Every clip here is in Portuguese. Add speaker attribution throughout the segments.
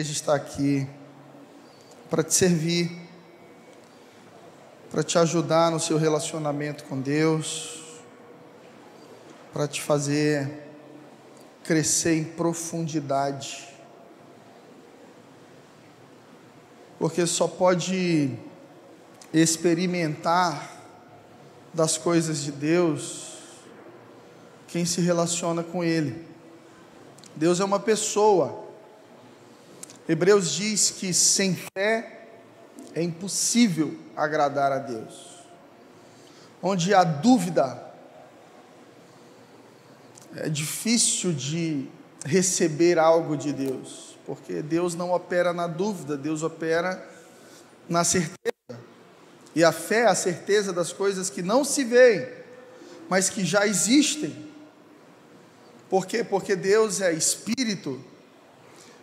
Speaker 1: igreja está aqui para te servir, para te ajudar no seu relacionamento com Deus, para te fazer crescer em profundidade. Porque só pode experimentar das coisas de Deus quem se relaciona com Ele. Deus é uma pessoa. Hebreus diz que sem fé é impossível agradar a Deus. Onde há dúvida, é difícil de receber algo de Deus, porque Deus não opera na dúvida, Deus opera na certeza. E a fé é a certeza das coisas que não se veem, mas que já existem. Por quê? Porque Deus é espírito,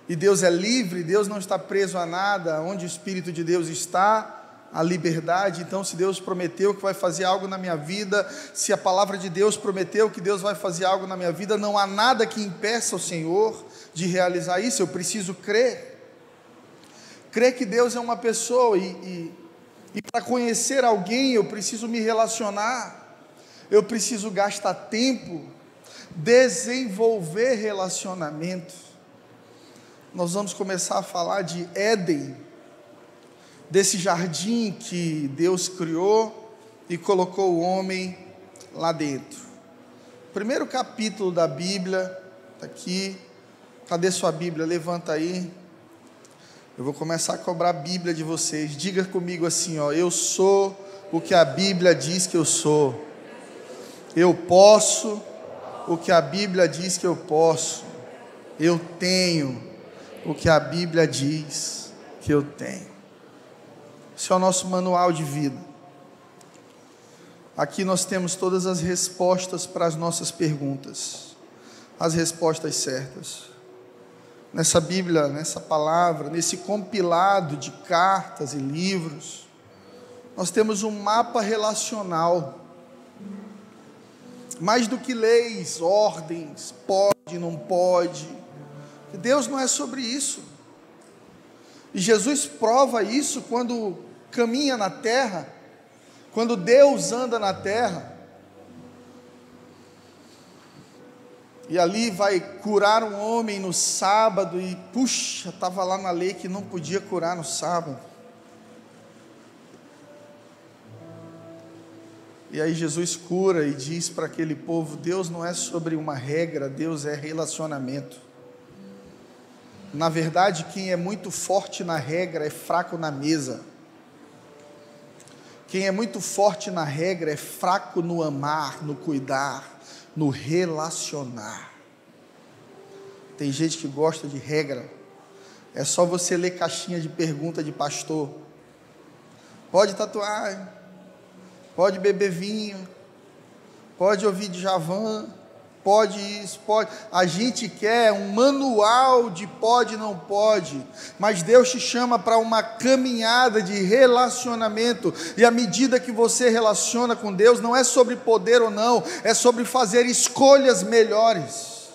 Speaker 1: e Deus é livre, Deus não está preso a nada, onde o Espírito de Deus está, a liberdade. Então, se Deus prometeu que vai fazer algo na minha vida, se a palavra de Deus prometeu que Deus vai fazer algo na minha vida, não há nada que impeça o Senhor de realizar isso, eu preciso crer. Crer que Deus é uma pessoa e, e, e para conhecer alguém eu preciso me relacionar, eu preciso gastar tempo, desenvolver relacionamento. Nós vamos começar a falar de Éden, desse jardim que Deus criou e colocou o homem lá dentro. Primeiro capítulo da Bíblia, está aqui. Cadê sua Bíblia? Levanta aí. Eu vou começar a cobrar a Bíblia de vocês. Diga comigo assim, ó, eu sou o que a Bíblia diz que eu sou. Eu posso o que a Bíblia diz que eu posso. Eu tenho o que a Bíblia diz que eu tenho. Esse é o nosso manual de vida. Aqui nós temos todas as respostas para as nossas perguntas, as respostas certas. Nessa Bíblia, nessa palavra, nesse compilado de cartas e livros, nós temos um mapa relacional mais do que leis, ordens, pode, não pode. Deus não é sobre isso. E Jesus prova isso quando caminha na terra, quando Deus anda na terra. E ali vai curar um homem no sábado e puxa, estava lá na lei que não podia curar no sábado. E aí Jesus cura e diz para aquele povo: Deus não é sobre uma regra, Deus é relacionamento. Na verdade, quem é muito forte na regra é fraco na mesa. Quem é muito forte na regra é fraco no amar, no cuidar, no relacionar. Tem gente que gosta de regra. É só você ler caixinha de pergunta de pastor. Pode tatuar, pode beber vinho, pode ouvir de Javan, pode isso, pode. A gente quer um manual de pode não pode, mas Deus te chama para uma caminhada de relacionamento, e à medida que você relaciona com Deus, não é sobre poder ou não, é sobre fazer escolhas melhores.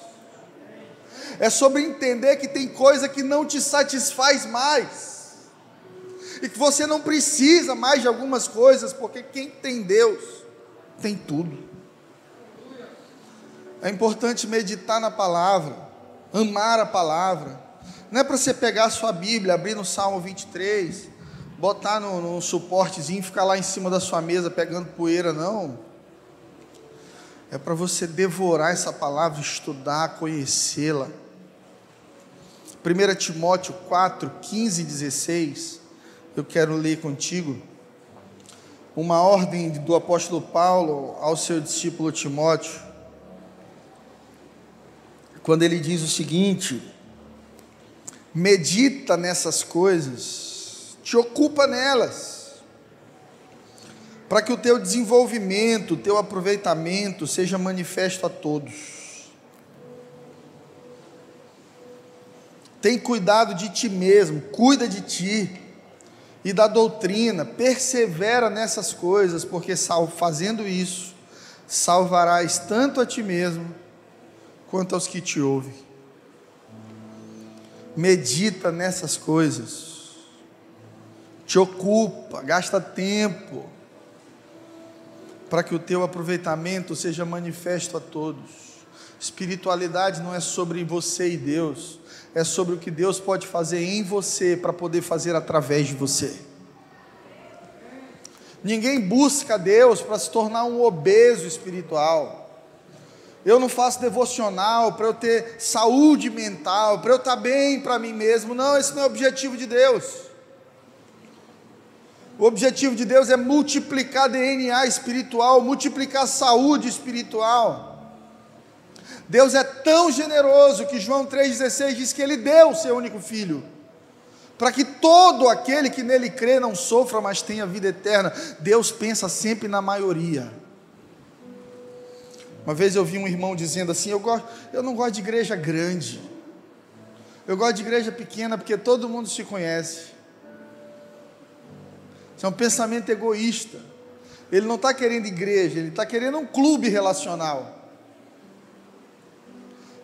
Speaker 1: É sobre entender que tem coisa que não te satisfaz mais e que você não precisa mais de algumas coisas, porque quem tem Deus tem tudo. É importante meditar na palavra, amar a palavra. Não é para você pegar a sua Bíblia, abrir no Salmo 23, botar no, no suportezinho ficar lá em cima da sua mesa pegando poeira, não. É para você devorar essa palavra, estudar, conhecê-la. 1 Timóteo 4, 15 e 16 eu quero ler contigo uma ordem do apóstolo Paulo ao seu discípulo Timóteo, quando ele diz o seguinte: medita nessas coisas, te ocupa nelas, para que o teu desenvolvimento, o teu aproveitamento seja manifesto a todos. Tem cuidado de ti mesmo, cuida de ti e da doutrina, persevera nessas coisas, porque fazendo isso, salvarás tanto a ti mesmo quanto aos que te ouvem. medita nessas coisas, te ocupa, gasta tempo, para que o teu aproveitamento seja manifesto a todos. Espiritualidade não é sobre você e Deus, é sobre o que Deus pode fazer em você para poder fazer através de você. Ninguém busca Deus para se tornar um obeso espiritual. Eu não faço devocional para eu ter saúde mental, para eu estar bem para mim mesmo. Não, esse não é o objetivo de Deus. O objetivo de Deus é multiplicar DNA espiritual, multiplicar saúde espiritual. Deus é tão generoso que João 3,16 diz que Ele deu o seu único filho, para que todo aquele que nele crê não sofra, mas tenha vida eterna. Deus pensa sempre na maioria. Uma vez eu vi um irmão dizendo assim: eu, gosto, eu não gosto de igreja grande, eu gosto de igreja pequena porque todo mundo se conhece. Isso é um pensamento egoísta. Ele não está querendo igreja, ele está querendo um clube relacional.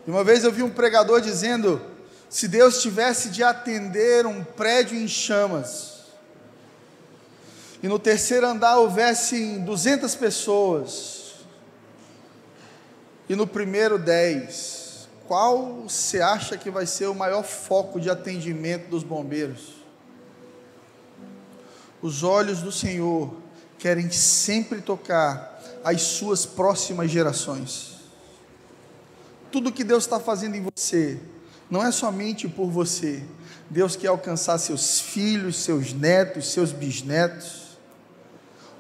Speaker 1: E uma vez eu vi um pregador dizendo: se Deus tivesse de atender um prédio em chamas, e no terceiro andar houvesse 200 pessoas, e no primeiro 10, qual você acha que vai ser o maior foco de atendimento dos bombeiros? Os olhos do Senhor querem sempre tocar as suas próximas gerações. Tudo que Deus está fazendo em você, não é somente por você. Deus quer alcançar seus filhos, seus netos, seus bisnetos.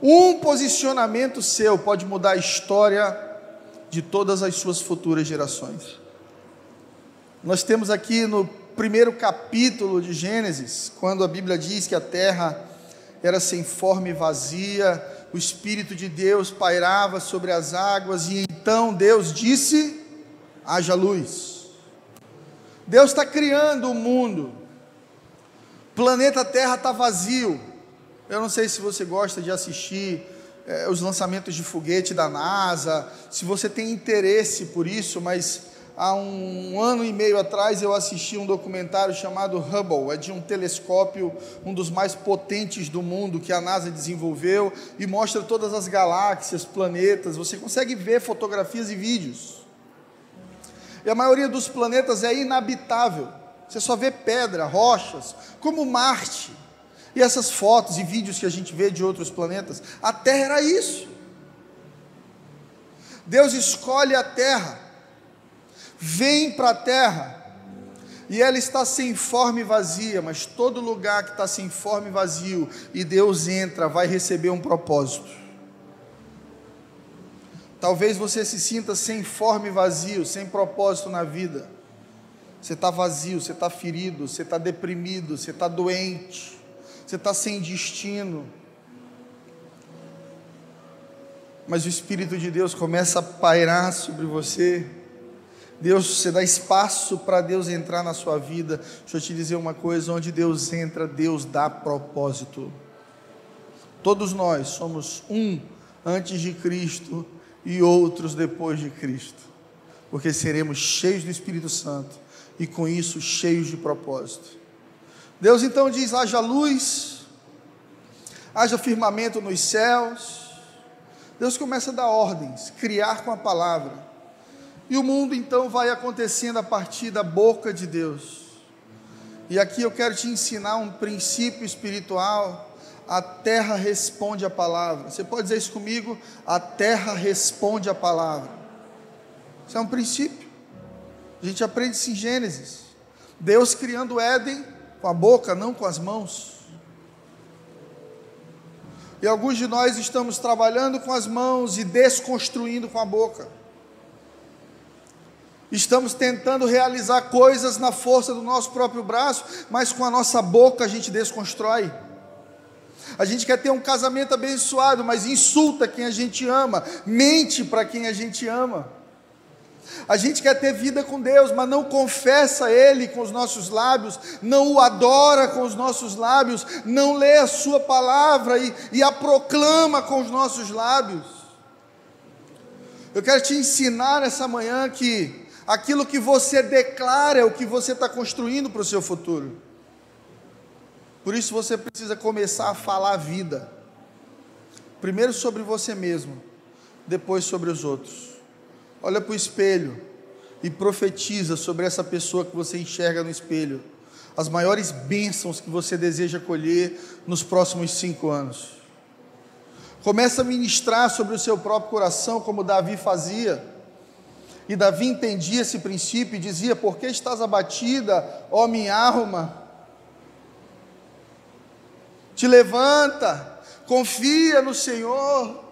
Speaker 1: Um posicionamento seu pode mudar a história de todas as suas futuras gerações. Nós temos aqui no primeiro capítulo de Gênesis, quando a Bíblia diz que a terra era sem forma e vazia, o Espírito de Deus pairava sobre as águas, e então Deus disse: haja luz. Deus está criando o mundo. O planeta Terra está vazio. Eu não sei se você gosta de assistir é, os lançamentos de foguete da NASA, se você tem interesse por isso, mas há um ano e meio atrás eu assisti um documentário chamado Hubble, é de um telescópio, um dos mais potentes do mundo que a NASA desenvolveu e mostra todas as galáxias, planetas. Você consegue ver fotografias e vídeos. E a maioria dos planetas é inabitável. Você só vê pedra, rochas, como Marte. E essas fotos e vídeos que a gente vê de outros planetas, a Terra era isso. Deus escolhe a Terra, vem para a Terra, e ela está sem forma e vazia, mas todo lugar que está sem forma e vazio, e Deus entra, vai receber um propósito. Talvez você se sinta sem forma e vazio, sem propósito na vida. Você está vazio, você está ferido, você está deprimido, você está doente, você está sem destino. Mas o Espírito de Deus começa a pairar sobre você. Deus, você dá espaço para Deus entrar na sua vida. Deixa eu te dizer uma coisa: onde Deus entra, Deus dá propósito. Todos nós somos um antes de Cristo e outros depois de Cristo, porque seremos cheios do Espírito Santo e com isso cheios de propósito. Deus então diz: haja luz, haja firmamento nos céus. Deus começa a dar ordens, criar com a palavra. E o mundo então vai acontecendo a partir da boca de Deus. E aqui eu quero te ensinar um princípio espiritual a terra responde a palavra. Você pode dizer isso comigo? A terra responde a palavra. Isso é um princípio. A gente aprende isso em Gênesis. Deus criando o Éden com a boca, não com as mãos. E alguns de nós estamos trabalhando com as mãos e desconstruindo com a boca. Estamos tentando realizar coisas na força do nosso próprio braço, mas com a nossa boca a gente desconstrói. A gente quer ter um casamento abençoado, mas insulta quem a gente ama, mente para quem a gente ama. A gente quer ter vida com Deus, mas não confessa Ele com os nossos lábios, não o adora com os nossos lábios, não lê a Sua palavra e, e a proclama com os nossos lábios. Eu quero te ensinar essa manhã que Aquilo que você declara é o que você está construindo para o seu futuro. Por isso você precisa começar a falar a vida. Primeiro sobre você mesmo, depois sobre os outros. Olha para o espelho e profetiza sobre essa pessoa que você enxerga no espelho. As maiores bênçãos que você deseja colher nos próximos cinco anos. Começa a ministrar sobre o seu próprio coração, como Davi fazia. E Davi entendia esse princípio e dizia: Por que estás abatida, ó minha alma? Te levanta, confia no Senhor.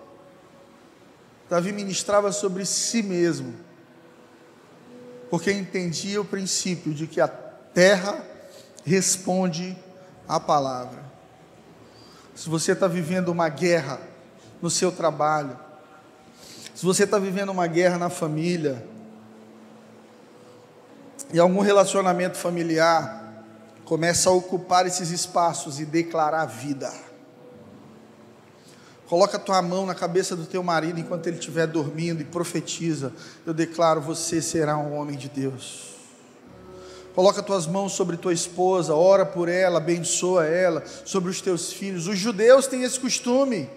Speaker 1: Davi ministrava sobre si mesmo, porque entendia o princípio de que a terra responde à palavra. Se você está vivendo uma guerra no seu trabalho, se você está vivendo uma guerra na família, e algum relacionamento familiar, começa a ocupar esses espaços e declarar vida. Coloca a tua mão na cabeça do teu marido enquanto ele estiver dormindo e profetiza: Eu declaro, você será um homem de Deus. Coloca tuas mãos sobre tua esposa, ora por ela, abençoa ela, sobre os teus filhos. Os judeus têm esse costume: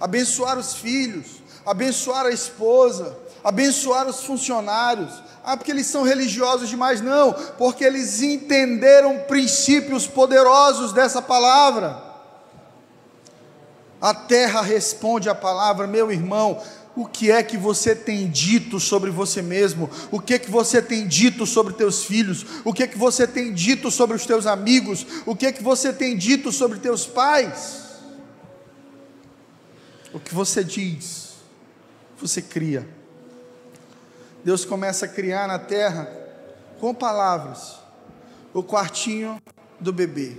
Speaker 1: abençoar os filhos, abençoar a esposa, abençoar os funcionários. Ah, porque eles são religiosos demais? Não, porque eles entenderam princípios poderosos dessa palavra. A terra responde à palavra, meu irmão. O que é que você tem dito sobre você mesmo? O que é que você tem dito sobre teus filhos? O que é que você tem dito sobre os teus amigos? O que é que você tem dito sobre teus pais? O que você diz, você cria. Deus começa a criar na terra com palavras o quartinho do bebê.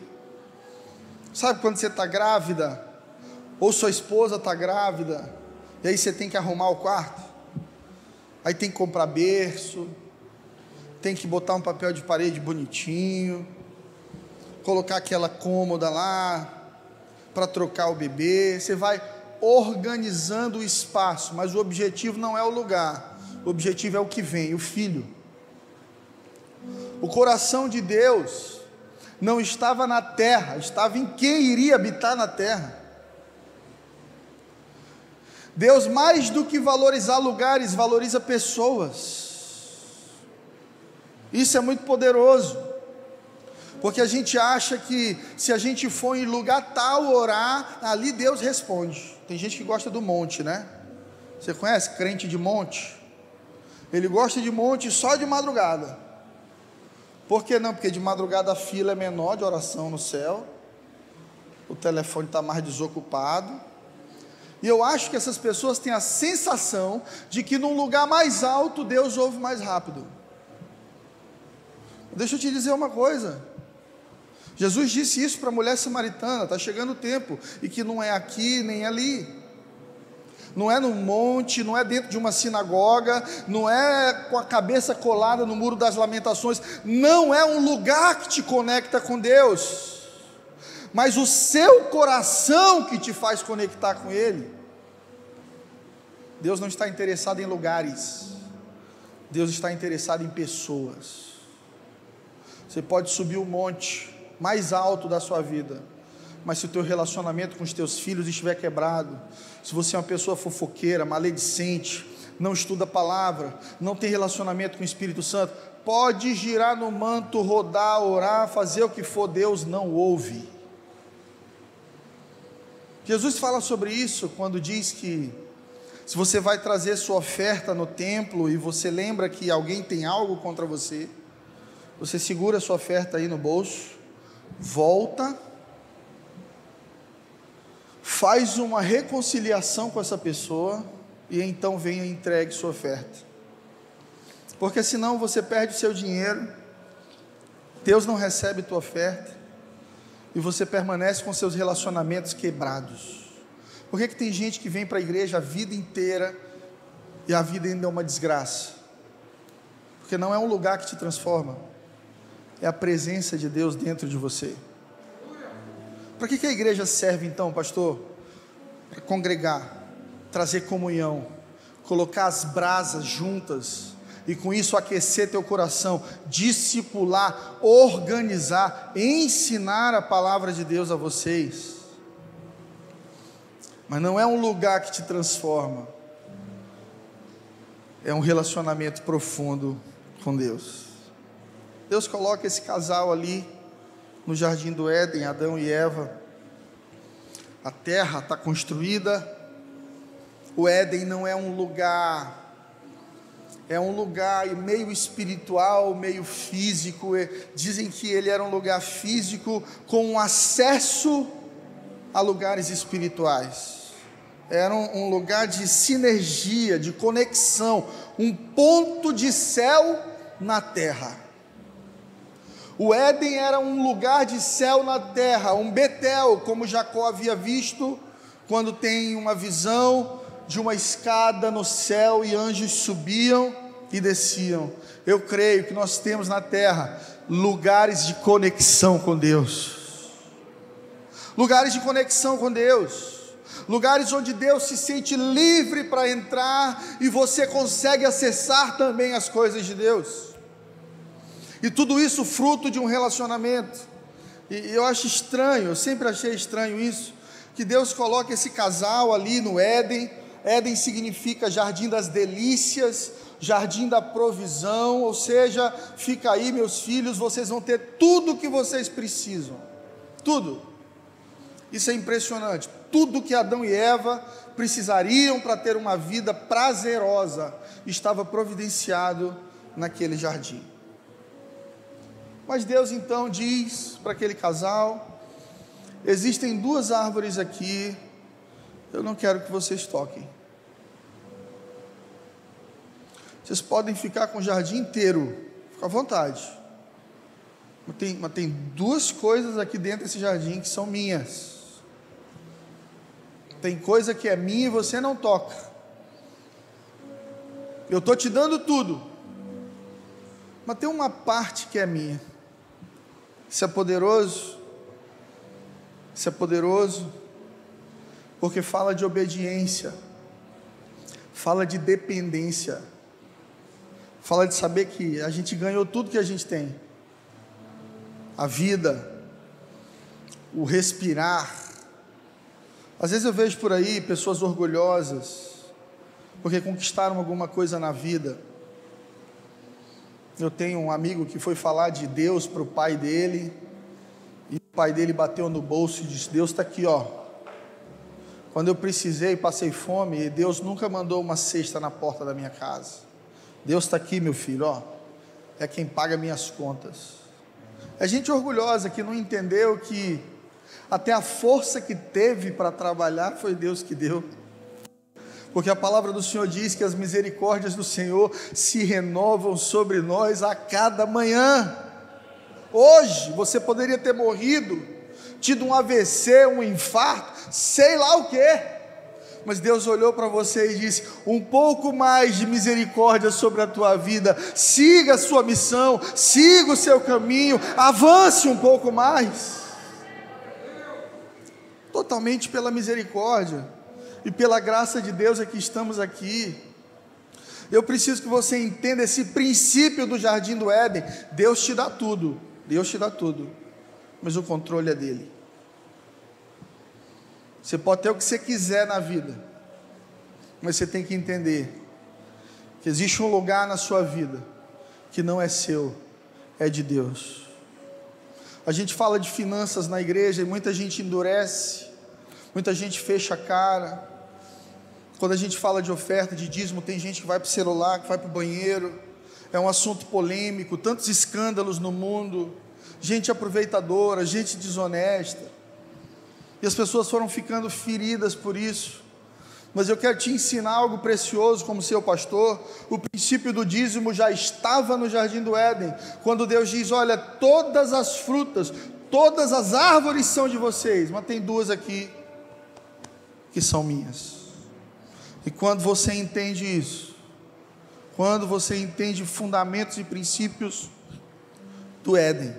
Speaker 1: Sabe quando você está grávida? Ou sua esposa está grávida, e aí você tem que arrumar o quarto. Aí tem que comprar berço, tem que botar um papel de parede bonitinho, colocar aquela cômoda lá para trocar o bebê. Você vai organizando o espaço, mas o objetivo não é o lugar. O objetivo é o que vem, o filho. O coração de Deus não estava na terra, estava em quem iria habitar na terra. Deus, mais do que valorizar lugares, valoriza pessoas. Isso é muito poderoso, porque a gente acha que se a gente for em lugar tal orar, ali Deus responde. Tem gente que gosta do monte, né? Você conhece crente de monte? Ele gosta de monte só de madrugada. Por que não? Porque de madrugada a fila é menor de oração no céu, o telefone está mais desocupado e eu acho que essas pessoas têm a sensação de que num lugar mais alto Deus ouve mais rápido. Deixa eu te dizer uma coisa. Jesus disse isso para a mulher samaritana: está chegando o tempo, e que não é aqui nem ali. Não é num monte, não é dentro de uma sinagoga, não é com a cabeça colada no muro das lamentações, não é um lugar que te conecta com Deus mas o seu coração que te faz conectar com Ele. Deus não está interessado em lugares, Deus está interessado em pessoas. Você pode subir o monte mais alto da sua vida, mas se o teu relacionamento com os teus filhos estiver quebrado, se você é uma pessoa fofoqueira, maledicente, não estuda a palavra, não tem relacionamento com o Espírito Santo, pode girar no manto, rodar, orar, fazer o que for, Deus não ouve. Jesus fala sobre isso quando diz que se você vai trazer sua oferta no templo e você lembra que alguém tem algo contra você, você segura sua oferta aí no bolso, volta, faz uma reconciliação com essa pessoa e então venha e entregue sua oferta. Porque senão você perde o seu dinheiro, Deus não recebe tua oferta, e você permanece com seus relacionamentos quebrados? Por que, que tem gente que vem para a igreja a vida inteira e a vida ainda é uma desgraça? Porque não é um lugar que te transforma, é a presença de Deus dentro de você. Para que, que a igreja serve então, pastor? Para congregar, trazer comunhão, colocar as brasas juntas, e com isso aquecer teu coração, discipular, organizar, ensinar a palavra de Deus a vocês. Mas não é um lugar que te transforma, é um relacionamento profundo com Deus. Deus coloca esse casal ali no jardim do Éden, Adão e Eva. A terra está construída. O Éden não é um lugar é um lugar meio espiritual, meio físico. Dizem que ele era um lugar físico com acesso a lugares espirituais. Era um, lugar de sinergia, de conexão, um ponto de céu na terra. O Éden era um lugar de céu na terra, um Betel, como Jacó havia visto quando tem uma visão de uma escada no céu e anjos subiam e desciam. Eu creio que nós temos na terra lugares de conexão com Deus. Lugares de conexão com Deus. Lugares onde Deus se sente livre para entrar e você consegue acessar também as coisas de Deus. E tudo isso fruto de um relacionamento. E eu acho estranho, eu sempre achei estranho isso, que Deus coloque esse casal ali no Éden Éden significa jardim das delícias, jardim da provisão, ou seja, fica aí, meus filhos, vocês vão ter tudo o que vocês precisam. Tudo. Isso é impressionante. Tudo que Adão e Eva precisariam para ter uma vida prazerosa estava providenciado naquele jardim. Mas Deus então diz para aquele casal: existem duas árvores aqui eu não quero que vocês toquem. Vocês podem ficar com o jardim inteiro, fica à vontade. Mas tem, mas tem duas coisas aqui dentro desse jardim que são minhas. Tem coisa que é minha e você não toca. Eu estou te dando tudo. Mas tem uma parte que é minha. Isso é poderoso. Isso é poderoso porque fala de obediência, fala de dependência, fala de saber que a gente ganhou tudo que a gente tem: a vida, o respirar. Às vezes eu vejo por aí pessoas orgulhosas, porque conquistaram alguma coisa na vida. Eu tenho um amigo que foi falar de Deus para o pai dele, e o pai dele bateu no bolso e disse: Deus está aqui, ó, quando eu precisei, passei fome, Deus nunca mandou uma cesta na porta da minha casa. Deus está aqui, meu filho, ó. É quem paga minhas contas. É gente orgulhosa que não entendeu que até a força que teve para trabalhar foi Deus que deu. Porque a palavra do Senhor diz que as misericórdias do Senhor se renovam sobre nós a cada manhã. Hoje você poderia ter morrido tido um AVC, um infarto, sei lá o que. Mas Deus olhou para você e disse: um pouco mais de misericórdia sobre a tua vida, siga a sua missão, siga o seu caminho, avance um pouco mais. Totalmente pela misericórdia e pela graça de Deus é que estamos aqui. Eu preciso que você entenda esse princípio do jardim do Éden. Deus te dá tudo, Deus te dá tudo mas o controle é dele. Você pode ter o que você quiser na vida, mas você tem que entender que existe um lugar na sua vida que não é seu, é de Deus. A gente fala de finanças na igreja e muita gente endurece, muita gente fecha a cara. Quando a gente fala de oferta, de dízimo, tem gente que vai para o celular, que vai para o banheiro. É um assunto polêmico, tantos escândalos no mundo gente aproveitadora, gente desonesta. E as pessoas foram ficando feridas por isso. Mas eu quero te ensinar algo precioso como seu pastor. O princípio do dízimo já estava no jardim do Éden, quando Deus diz: Olha, todas as frutas, todas as árvores são de vocês, mas tem duas aqui que são minhas. E quando você entende isso, quando você entende fundamentos e princípios do Éden,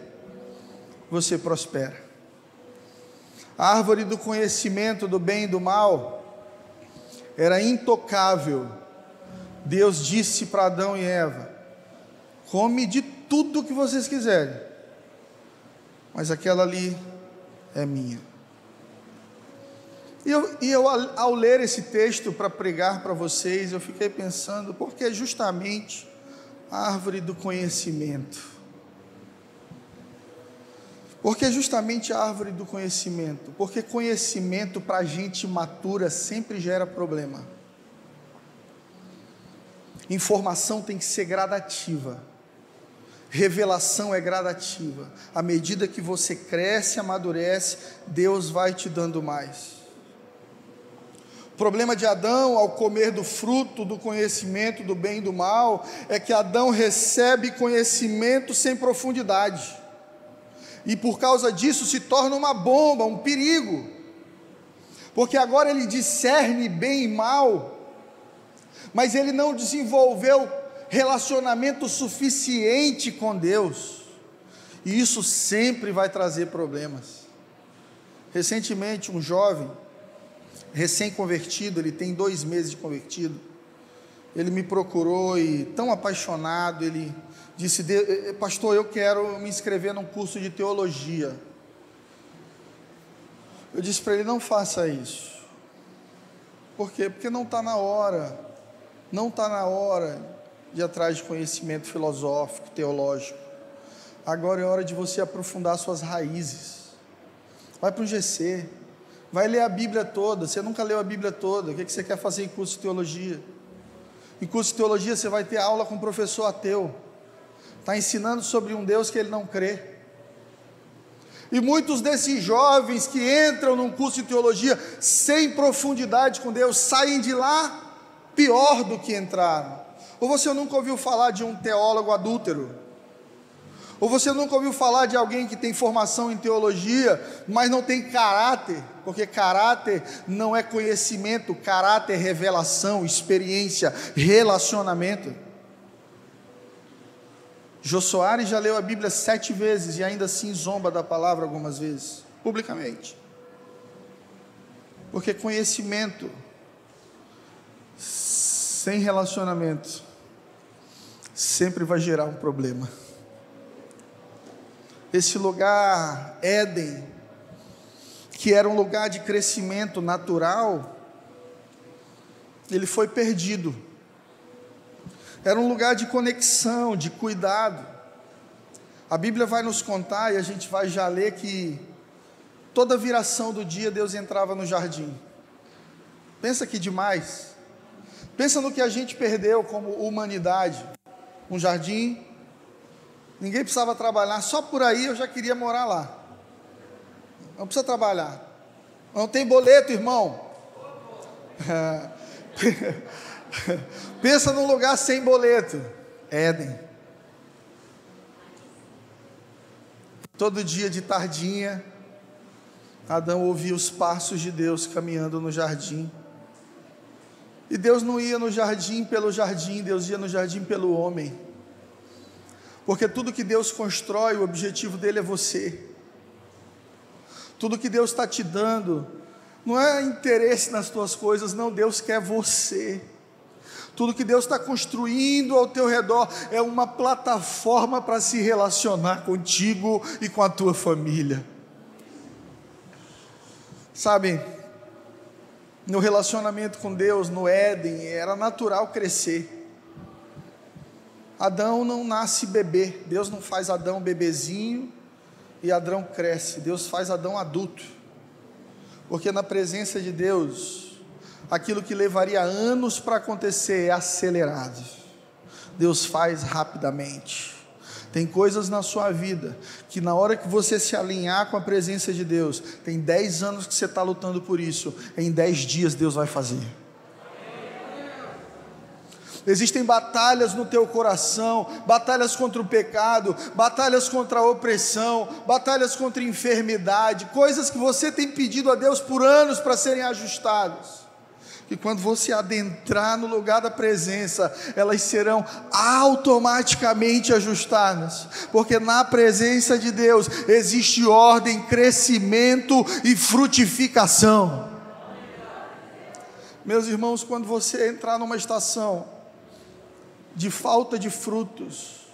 Speaker 1: você prospera. A árvore do conhecimento do bem e do mal era intocável. Deus disse para Adão e Eva: come de tudo que vocês quiserem, mas aquela ali é minha. E eu, e eu ao ler esse texto para pregar para vocês, eu fiquei pensando, porque justamente a árvore do conhecimento. Porque é justamente a árvore do conhecimento. Porque conhecimento para gente matura sempre gera problema. Informação tem que ser gradativa. Revelação é gradativa. À medida que você cresce, amadurece, Deus vai te dando mais. O problema de Adão ao comer do fruto do conhecimento do bem e do mal é que Adão recebe conhecimento sem profundidade. E por causa disso se torna uma bomba, um perigo. Porque agora ele discerne bem e mal, mas ele não desenvolveu relacionamento suficiente com Deus, e isso sempre vai trazer problemas. Recentemente, um jovem, recém-convertido, ele tem dois meses de convertido, ele me procurou e, tão apaixonado, ele disse: eh, eh, Pastor, eu quero me inscrever num curso de teologia. Eu disse para ele: Não faça isso. Por quê? Porque não está na hora, não está na hora de atrás de conhecimento filosófico, teológico. Agora é hora de você aprofundar suas raízes. Vai para um GC, vai ler a Bíblia toda. Você nunca leu a Bíblia toda. O que você quer fazer em curso de teologia? Em curso de teologia você vai ter aula com um professor ateu. Está ensinando sobre um Deus que ele não crê. E muitos desses jovens que entram num curso de teologia sem profundidade com Deus saem de lá pior do que entraram. Ou você nunca ouviu falar de um teólogo adúltero? Ou você nunca ouviu falar de alguém que tem formação em teologia, mas não tem caráter? Porque caráter não é conhecimento, caráter é revelação, experiência, relacionamento. Jô Soares já leu a Bíblia sete vezes e ainda assim zomba da palavra algumas vezes, publicamente. Porque conhecimento sem relacionamento sempre vai gerar um problema. Esse lugar, Éden, que era um lugar de crescimento natural, ele foi perdido. Era um lugar de conexão, de cuidado. A Bíblia vai nos contar, e a gente vai já ler, que toda viração do dia Deus entrava no jardim. Pensa que demais. Pensa no que a gente perdeu como humanidade um jardim, ninguém precisava trabalhar, só por aí eu já queria morar lá. Não precisa trabalhar. Não tem boleto, irmão. Pensa num lugar sem boleto. Éden. Todo dia de tardinha, Adão ouvia os passos de Deus caminhando no jardim. E Deus não ia no jardim pelo jardim, Deus ia no jardim pelo homem. Porque tudo que Deus constrói, o objetivo dele é você. Tudo que Deus está te dando, não é interesse nas tuas coisas, não, Deus quer você. Tudo que Deus está construindo ao teu redor é uma plataforma para se relacionar contigo e com a tua família. Sabe, no relacionamento com Deus, no Éden, era natural crescer. Adão não nasce bebê, Deus não faz Adão bebezinho e Adão cresce, Deus faz Adão adulto. Porque na presença de Deus, aquilo que levaria anos para acontecer é acelerado. Deus faz rapidamente. Tem coisas na sua vida que na hora que você se alinhar com a presença de Deus, tem 10 anos que você está lutando por isso, em 10 dias Deus vai fazer. Existem batalhas no teu coração, batalhas contra o pecado, batalhas contra a opressão, batalhas contra a enfermidade, coisas que você tem pedido a Deus por anos para serem ajustadas que quando você adentrar no lugar da presença, elas serão automaticamente ajustadas, porque na presença de Deus existe ordem, crescimento e frutificação. Meus irmãos, quando você entrar numa estação de falta de frutos,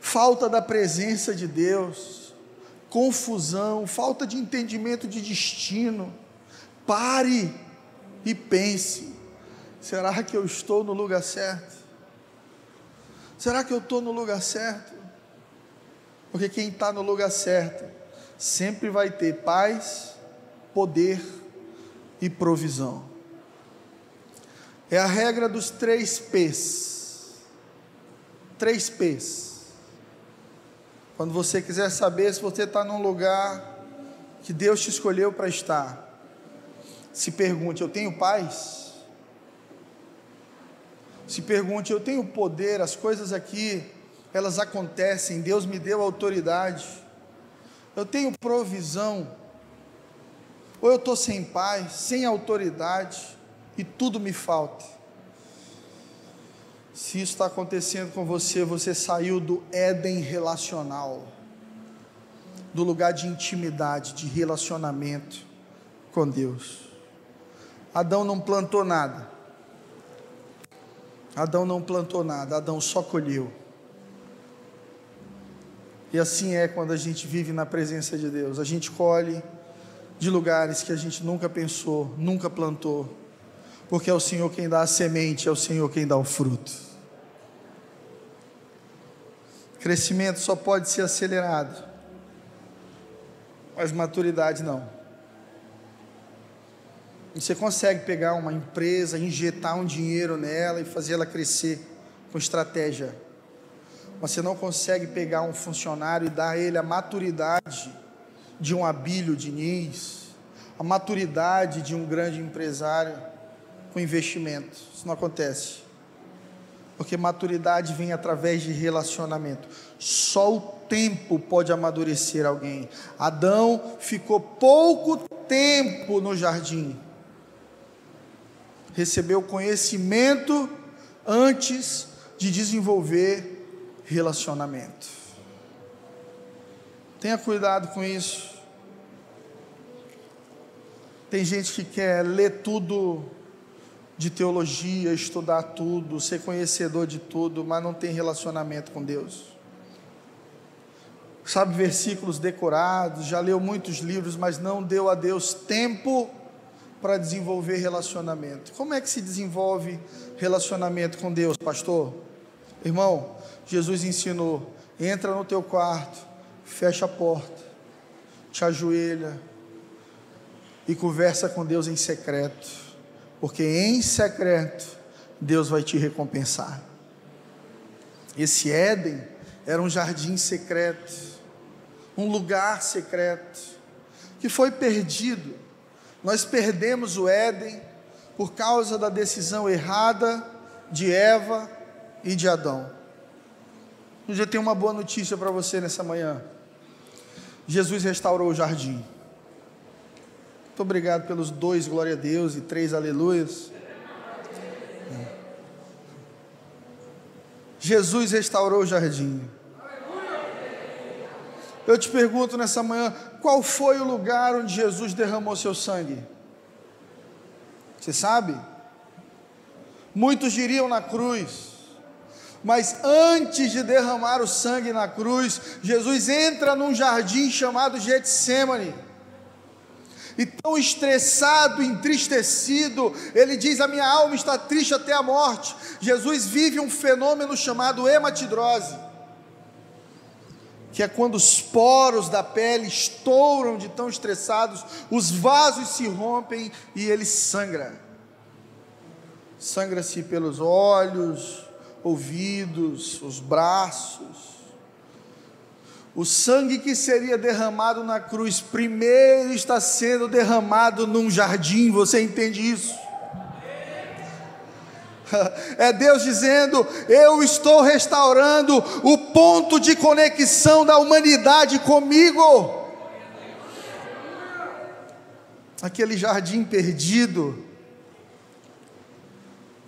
Speaker 1: falta da presença de Deus, confusão, falta de entendimento de destino. Pare e pense: será que eu estou no lugar certo? Será que eu estou no lugar certo? Porque quem está no lugar certo sempre vai ter paz, poder e provisão. É a regra dos três P's. Três P's. Quando você quiser saber se você está num lugar que Deus te escolheu para estar, se pergunte: Eu tenho paz? Se pergunte: Eu tenho poder? As coisas aqui, elas acontecem. Deus me deu autoridade. Eu tenho provisão. Ou eu estou sem paz, sem autoridade e tudo me falta. Se isso está acontecendo com você, você saiu do Éden relacional, do lugar de intimidade, de relacionamento com Deus. Adão não plantou nada. Adão não plantou nada, Adão só colheu. E assim é quando a gente vive na presença de Deus. A gente colhe de lugares que a gente nunca pensou, nunca plantou porque é o Senhor quem dá a semente, é o Senhor quem dá o fruto. Crescimento só pode ser acelerado, mas maturidade não. Você consegue pegar uma empresa, injetar um dinheiro nela e fazer ela crescer com estratégia. Mas você não consegue pegar um funcionário e dar a ele a maturidade de um Abílio Diniz, a maturidade de um grande empresário com investimento. Isso não acontece. Porque maturidade vem através de relacionamento. Só o tempo pode amadurecer alguém. Adão ficou pouco tempo no jardim. Recebeu conhecimento antes de desenvolver relacionamento. Tenha cuidado com isso. Tem gente que quer ler tudo de teologia, estudar tudo, ser conhecedor de tudo, mas não tem relacionamento com Deus. Sabe versículos decorados, já leu muitos livros, mas não deu a Deus tempo para desenvolver relacionamento. Como é que se desenvolve relacionamento com Deus, pastor? Irmão, Jesus ensinou: entra no teu quarto, fecha a porta, te ajoelha e conversa com Deus em secreto porque em secreto Deus vai te recompensar. Esse Éden era um jardim secreto, um lugar secreto, que foi perdido. Nós perdemos o Éden por causa da decisão errada de Eva e de Adão. Hoje eu tenho uma boa notícia para você nessa manhã. Jesus restaurou o jardim. Muito obrigado pelos dois glória a Deus e três aleluias. Jesus restaurou o jardim. Eu te pergunto nessa manhã, qual foi o lugar onde Jesus derramou seu sangue? Você sabe? Muitos diriam na cruz, mas antes de derramar o sangue na cruz, Jesus entra num jardim chamado Getsemane e tão estressado, entristecido, ele diz: A minha alma está triste até a morte. Jesus vive um fenômeno chamado hematidrose, que é quando os poros da pele estouram de tão estressados, os vasos se rompem e ele sangra. Sangra-se pelos olhos, ouvidos, os braços o sangue que seria derramado na cruz, primeiro está sendo derramado num jardim, você entende isso? É Deus dizendo: Eu estou restaurando o ponto de conexão da humanidade comigo. Aquele jardim perdido,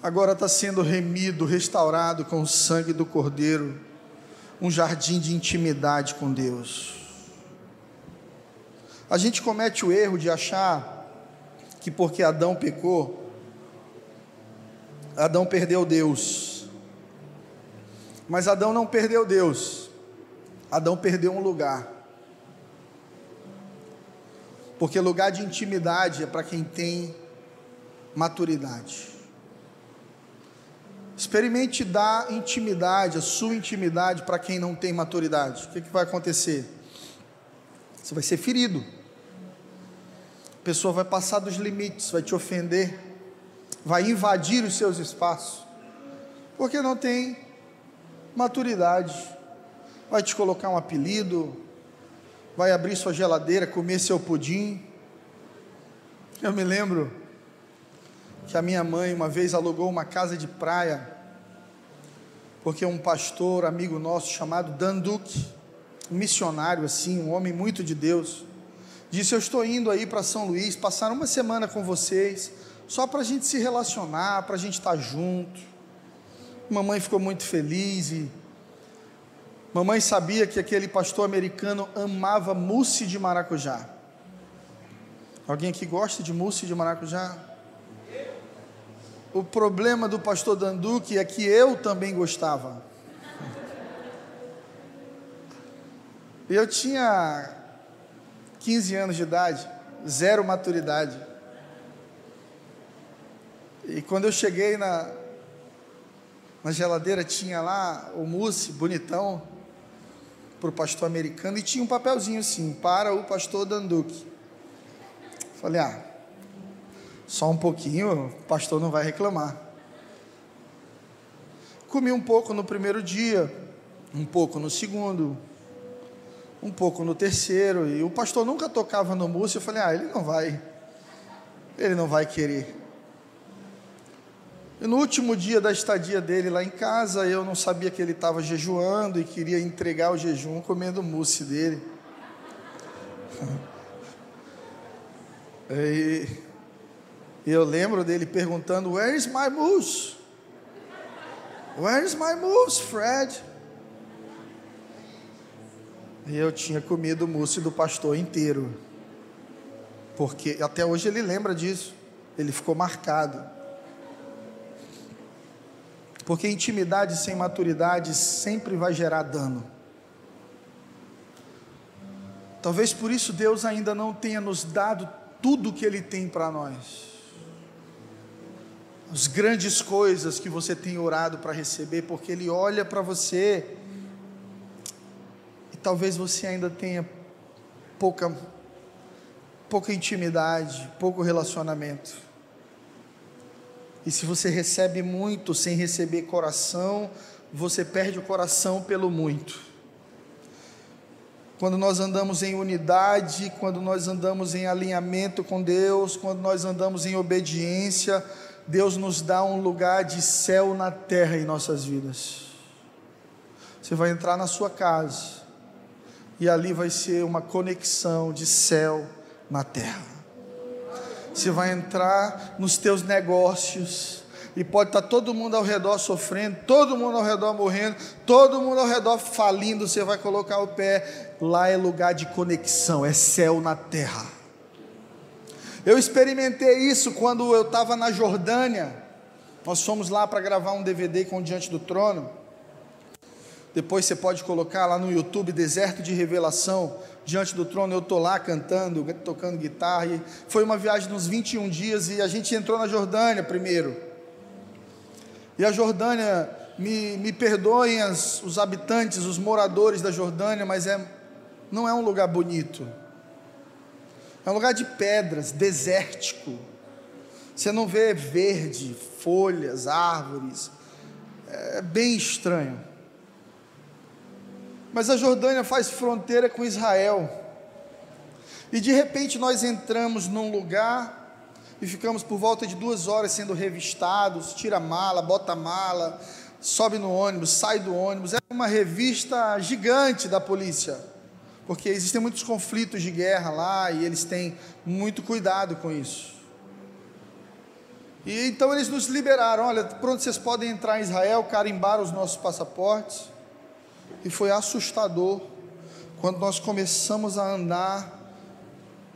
Speaker 1: agora está sendo remido, restaurado com o sangue do Cordeiro um jardim de intimidade com Deus. A gente comete o erro de achar que porque Adão pecou, Adão perdeu Deus. Mas Adão não perdeu Deus. Adão perdeu um lugar. Porque lugar de intimidade é para quem tem maturidade. Experimente dar intimidade, a sua intimidade, para quem não tem maturidade. O que, que vai acontecer? Você vai ser ferido. A pessoa vai passar dos limites, vai te ofender, vai invadir os seus espaços, porque não tem maturidade. Vai te colocar um apelido, vai abrir sua geladeira, comer seu pudim. Eu me lembro que a minha mãe uma vez alugou uma casa de praia, porque um pastor, amigo nosso, chamado Dan Duque, um missionário assim, um homem muito de Deus, disse: Eu estou indo aí para São Luís, passar uma semana com vocês, só para a gente se relacionar, para a gente estar junto. Mamãe ficou muito feliz e mamãe sabia que aquele pastor americano amava mousse de maracujá. Alguém aqui gosta de mousse de maracujá? O problema do pastor Danduque é que eu também gostava. Eu tinha 15 anos de idade, zero maturidade. E quando eu cheguei na, na geladeira, tinha lá o mousse bonitão para o pastor americano e tinha um papelzinho assim, para o pastor Danduque. Falei, ah, só um pouquinho, o pastor não vai reclamar. Comi um pouco no primeiro dia, um pouco no segundo, um pouco no terceiro, e o pastor nunca tocava no mousse. Eu falei, ah, ele não vai, ele não vai querer. E no último dia da estadia dele lá em casa, eu não sabia que ele estava jejuando e queria entregar o jejum comendo mousse dele. E eu lembro dele perguntando: Where is my moose? Where is my moose, Fred? E eu tinha comido o mousse do pastor inteiro. Porque até hoje ele lembra disso. Ele ficou marcado. Porque intimidade sem maturidade sempre vai gerar dano. Talvez por isso Deus ainda não tenha nos dado tudo que Ele tem para nós as grandes coisas que você tem orado para receber, porque Ele olha para você e talvez você ainda tenha pouca, pouca intimidade, pouco relacionamento. E se você recebe muito sem receber coração, você perde o coração pelo muito. Quando nós andamos em unidade, quando nós andamos em alinhamento com Deus, quando nós andamos em obediência, Deus nos dá um lugar de céu na terra em nossas vidas. Você vai entrar na sua casa e ali vai ser uma conexão de céu na terra. Você vai entrar nos teus negócios e pode estar todo mundo ao redor sofrendo, todo mundo ao redor morrendo, todo mundo ao redor falindo. Você vai colocar o pé, lá é lugar de conexão, é céu na terra. Eu experimentei isso quando eu estava na Jordânia. Nós fomos lá para gravar um DVD com Diante do Trono. Depois você pode colocar lá no YouTube Deserto de Revelação, Diante do Trono. Eu estou lá cantando, tocando guitarra. E foi uma viagem de uns 21 dias e a gente entrou na Jordânia primeiro. E a Jordânia, me, me perdoem as, os habitantes, os moradores da Jordânia, mas é, não é um lugar bonito. É um lugar de pedras, desértico. Você não vê verde, folhas, árvores. É bem estranho. Mas a Jordânia faz fronteira com Israel. E de repente nós entramos num lugar e ficamos por volta de duas horas sendo revistados. Tira mala, bota mala, sobe no ônibus, sai do ônibus. É uma revista gigante da polícia porque existem muitos conflitos de guerra lá e eles têm muito cuidado com isso. E então eles nos liberaram, olha, pronto, vocês podem entrar em Israel, carimbaram os nossos passaportes. E foi assustador quando nós começamos a andar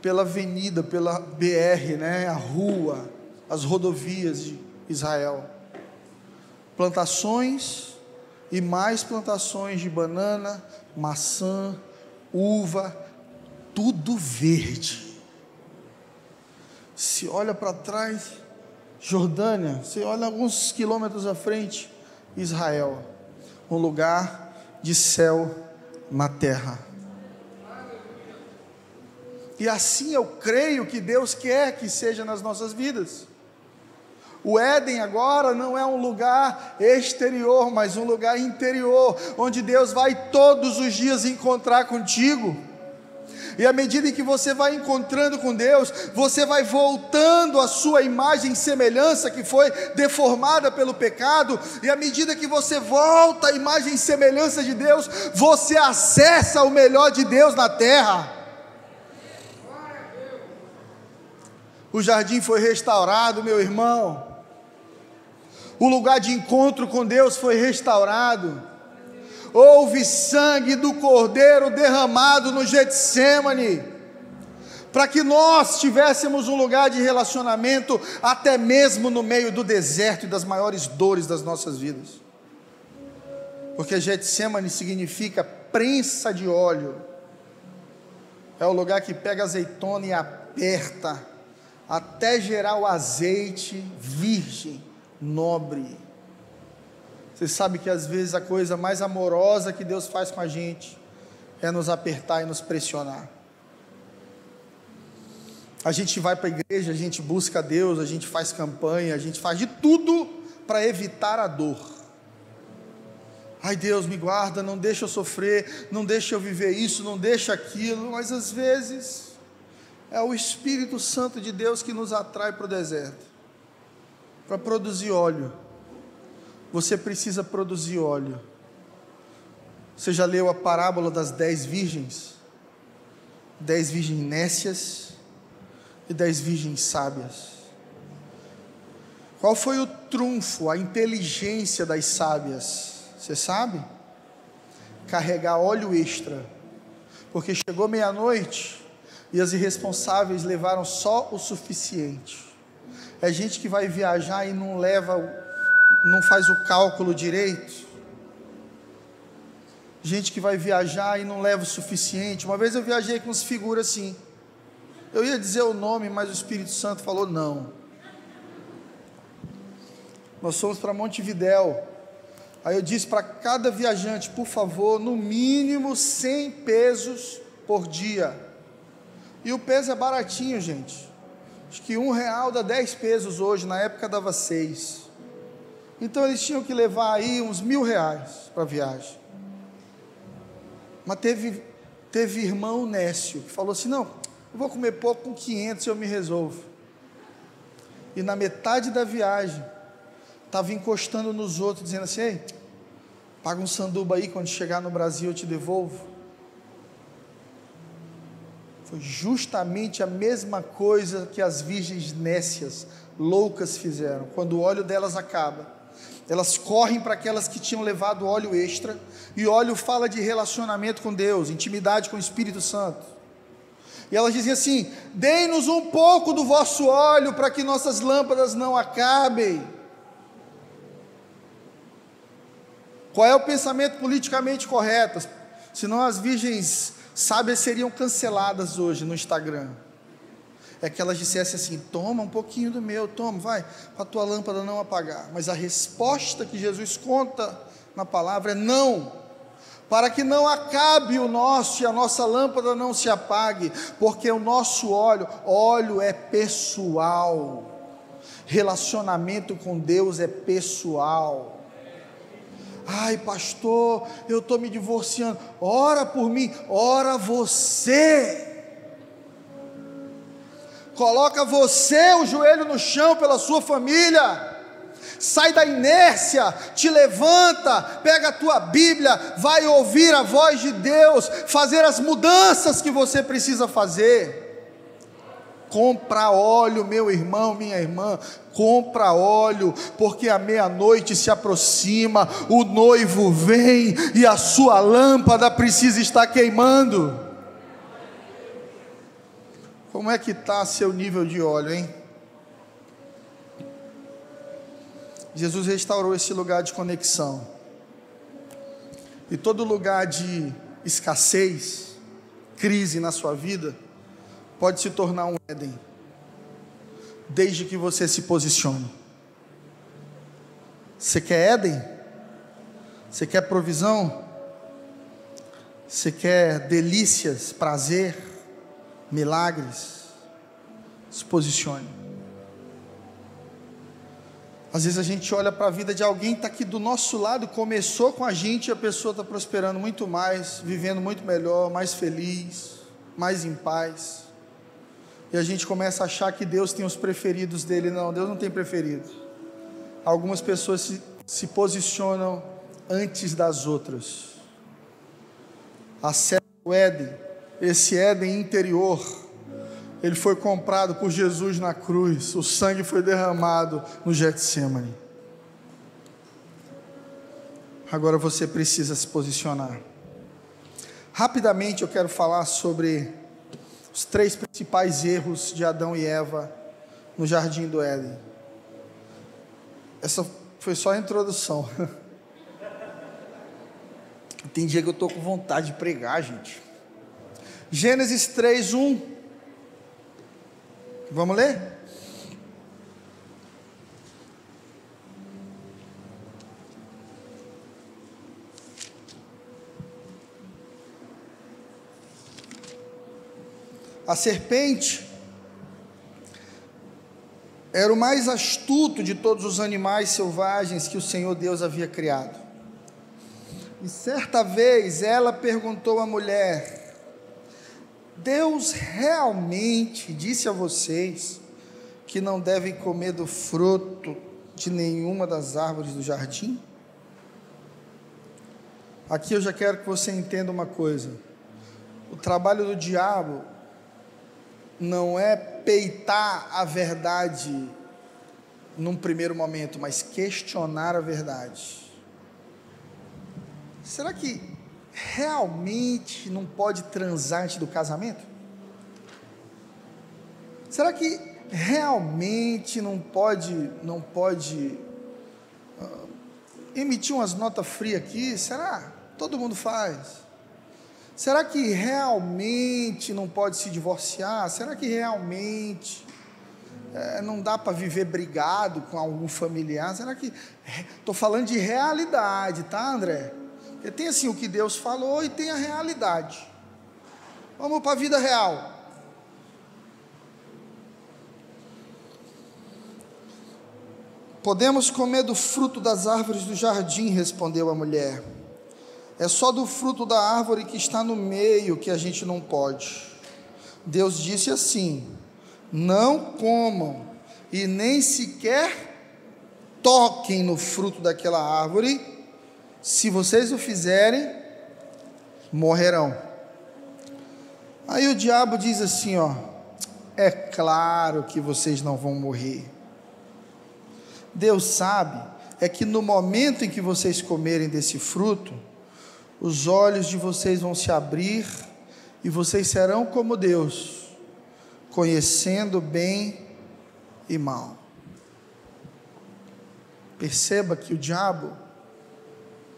Speaker 1: pela avenida, pela BR, né, a rua, as rodovias de Israel. Plantações e mais plantações de banana, maçã, uva, tudo verde. Se olha para trás, Jordânia, você olha alguns quilômetros à frente, Israel, um lugar de céu na terra. E assim eu creio que Deus quer que seja nas nossas vidas. O Éden agora não é um lugar exterior, mas um lugar interior, onde Deus vai todos os dias encontrar contigo. E à medida que você vai encontrando com Deus, você vai voltando à sua imagem e semelhança que foi deformada pelo pecado, e à medida que você volta à imagem e semelhança de Deus, você acessa o melhor de Deus na terra. O jardim foi restaurado, meu irmão. O lugar de encontro com Deus foi restaurado. Houve sangue do Cordeiro derramado no Getsemane, para que nós tivéssemos um lugar de relacionamento, até mesmo no meio do deserto e das maiores dores das nossas vidas. Porque Getsemane significa prensa de óleo. É o lugar que pega azeitona e aperta até gerar o azeite virgem, nobre. Você sabe que às vezes a coisa mais amorosa que Deus faz com a gente é nos apertar e nos pressionar. A gente vai para a igreja, a gente busca Deus, a gente faz campanha, a gente faz de tudo para evitar a dor. Ai Deus, me guarda, não deixa eu sofrer, não deixa eu viver isso, não deixa aquilo, mas às vezes é o Espírito Santo de Deus que nos atrai para o deserto para produzir óleo. Você precisa produzir óleo. Você já leu a parábola das dez virgens? Dez virgens nécias e dez virgens sábias. Qual foi o trunfo, a inteligência das sábias? Você sabe? Carregar óleo extra. Porque chegou meia-noite, e as irresponsáveis levaram só o suficiente. É gente que vai viajar e não leva, não faz o cálculo direito. Gente que vai viajar e não leva o suficiente. Uma vez eu viajei com uns figuras assim. Eu ia dizer o nome, mas o Espírito Santo falou não. Nós fomos para Montevidéu. Aí eu disse para cada viajante, por favor, no mínimo 100 pesos por dia. E o peso é baratinho, gente. Acho que um real dá 10 pesos hoje, na época dava seis. Então eles tinham que levar aí uns mil reais para a viagem. Mas teve, teve irmão Nécio que falou assim: não, eu vou comer pouco com 500 eu me resolvo. E na metade da viagem, estava encostando nos outros, dizendo assim: ei, paga um sanduba aí, quando chegar no Brasil eu te devolvo. Foi justamente a mesma coisa que as virgens nécias, loucas, fizeram. Quando o óleo delas acaba, elas correm para aquelas que tinham levado óleo extra, e óleo fala de relacionamento com Deus, intimidade com o Espírito Santo. E elas dizem assim: Dei-nos um pouco do vosso óleo para que nossas lâmpadas não acabem. Qual é o pensamento politicamente correto? Senão as virgens sábias seriam canceladas hoje no Instagram. É que elas dissessem assim: toma um pouquinho do meu, toma, vai, para a tua lâmpada não apagar. Mas a resposta que Jesus conta na palavra é não, para que não acabe o nosso e a nossa lâmpada não se apague, porque o nosso óleo, óleo é pessoal, relacionamento com Deus é pessoal. Ai, pastor, eu estou me divorciando. Ora por mim, ora você. Coloca você o joelho no chão pela sua família. Sai da inércia, te levanta, pega a tua Bíblia, vai ouvir a voz de Deus, fazer as mudanças que você precisa fazer. Compra óleo, meu irmão, minha irmã, compra óleo, porque a meia-noite se aproxima, o noivo vem e a sua lâmpada precisa estar queimando. Como é que está seu nível de óleo, hein? Jesus restaurou esse lugar de conexão. E todo lugar de escassez, crise na sua vida, pode se tornar um Éden, desde que você se posicione. Você quer Éden? Você quer provisão? Você quer delícias, prazer, milagres? Se posicione. Às vezes a gente olha para a vida de alguém que está aqui do nosso lado, começou com a gente e a pessoa está prosperando muito mais, vivendo muito melhor, mais feliz, mais em paz. E a gente começa a achar que Deus tem os preferidos dele. Não, Deus não tem preferidos. Algumas pessoas se, se posicionam antes das outras. Acessa o Éden, esse Éden interior ele foi comprado por Jesus na cruz, o sangue foi derramado no Getsemane. Agora você precisa se posicionar. Rapidamente eu quero falar sobre os três principais erros de Adão e Eva no jardim do Éden. Essa foi só a introdução. Tem dia que eu estou com vontade de pregar, gente. Gênesis 3, 1. Vamos ler? A serpente era o mais astuto de todos os animais selvagens que o Senhor Deus havia criado. E certa vez ela perguntou à mulher: Deus realmente disse a vocês que não devem comer do fruto de nenhuma das árvores do jardim? Aqui eu já quero que você entenda uma coisa. O trabalho do diabo não é peitar a verdade num primeiro momento, mas questionar a verdade. Será que realmente não pode transar antes do casamento? Será que realmente não pode, não pode uh, emitir umas notas frias aqui? Será? Todo mundo faz. Será que realmente não pode se divorciar? Será que realmente é, não dá para viver brigado com algum familiar? Será que. Estou falando de realidade, tá, André? Tem assim o que Deus falou e tem a realidade. Vamos para a vida real. Podemos comer do fruto das árvores do jardim, respondeu a mulher. É só do fruto da árvore que está no meio que a gente não pode. Deus disse assim: Não comam e nem sequer toquem no fruto daquela árvore se vocês o fizerem, morrerão. Aí o diabo diz assim, ó: É claro que vocês não vão morrer. Deus sabe é que no momento em que vocês comerem desse fruto, os olhos de vocês vão se abrir e vocês serão como Deus, conhecendo bem e mal. Perceba que o diabo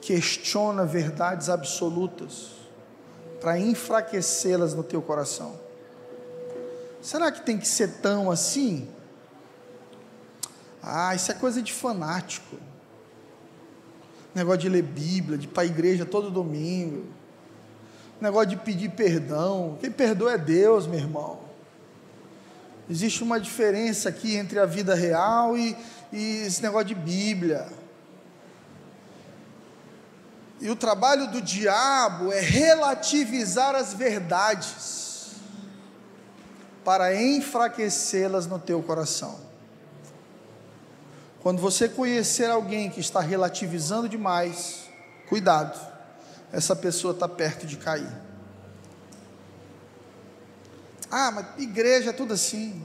Speaker 1: questiona verdades absolutas para enfraquecê-las no teu coração. Será que tem que ser tão assim? Ah, isso é coisa de fanático. Negócio de ler Bíblia, de ir para a igreja todo domingo. Negócio de pedir perdão. Quem perdoa é Deus, meu irmão. Existe uma diferença aqui entre a vida real e, e esse negócio de Bíblia. E o trabalho do diabo é relativizar as verdades para enfraquecê-las no teu coração. Quando você conhecer alguém que está relativizando demais, cuidado, essa pessoa está perto de cair. Ah, mas igreja é tudo assim.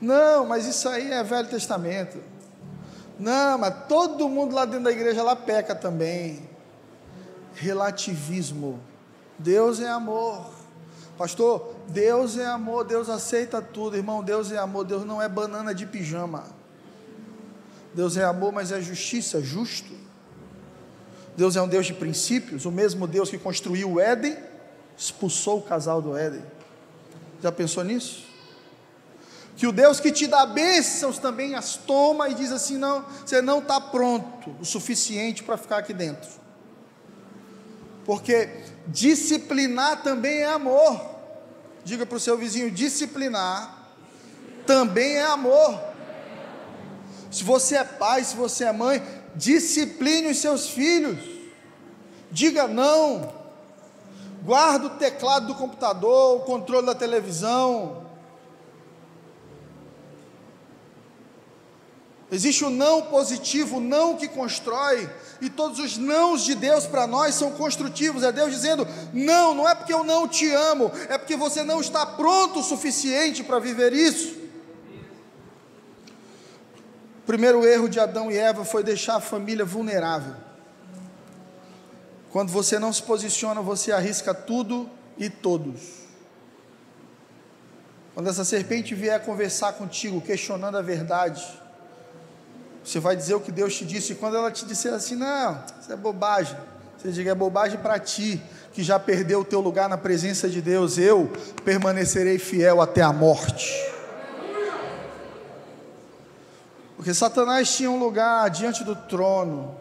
Speaker 1: Não, mas isso aí é Velho Testamento. Não, mas todo mundo lá dentro da igreja lá peca também relativismo. Deus é amor. Pastor, Deus é amor, Deus aceita tudo, irmão. Deus é amor, Deus não é banana de pijama. Deus é amor, mas é justiça, justo. Deus é um Deus de princípios, o mesmo Deus que construiu o Éden, expulsou o casal do Éden. Já pensou nisso? Que o Deus que te dá bênçãos também as toma e diz assim: não, você não está pronto o suficiente para ficar aqui dentro. Porque disciplinar também é amor. Diga para o seu vizinho: disciplinar também é amor. Se você é pai, se você é mãe, discipline os seus filhos. Diga não. Guarda o teclado do computador, o controle da televisão. Existe o não positivo, o não que constrói, e todos os nãos de Deus para nós são construtivos. É Deus dizendo: não, não é porque eu não te amo, é porque você não está pronto o suficiente para viver isso. O primeiro erro de Adão e Eva foi deixar a família vulnerável. Quando você não se posiciona, você arrisca tudo e todos. Quando essa serpente vier conversar contigo, questionando a verdade, você vai dizer o que Deus te disse. E quando ela te disser assim, não, isso é bobagem. Você diga, é bobagem para ti, que já perdeu o teu lugar na presença de Deus. Eu permanecerei fiel até a morte. Porque Satanás tinha um lugar diante do trono.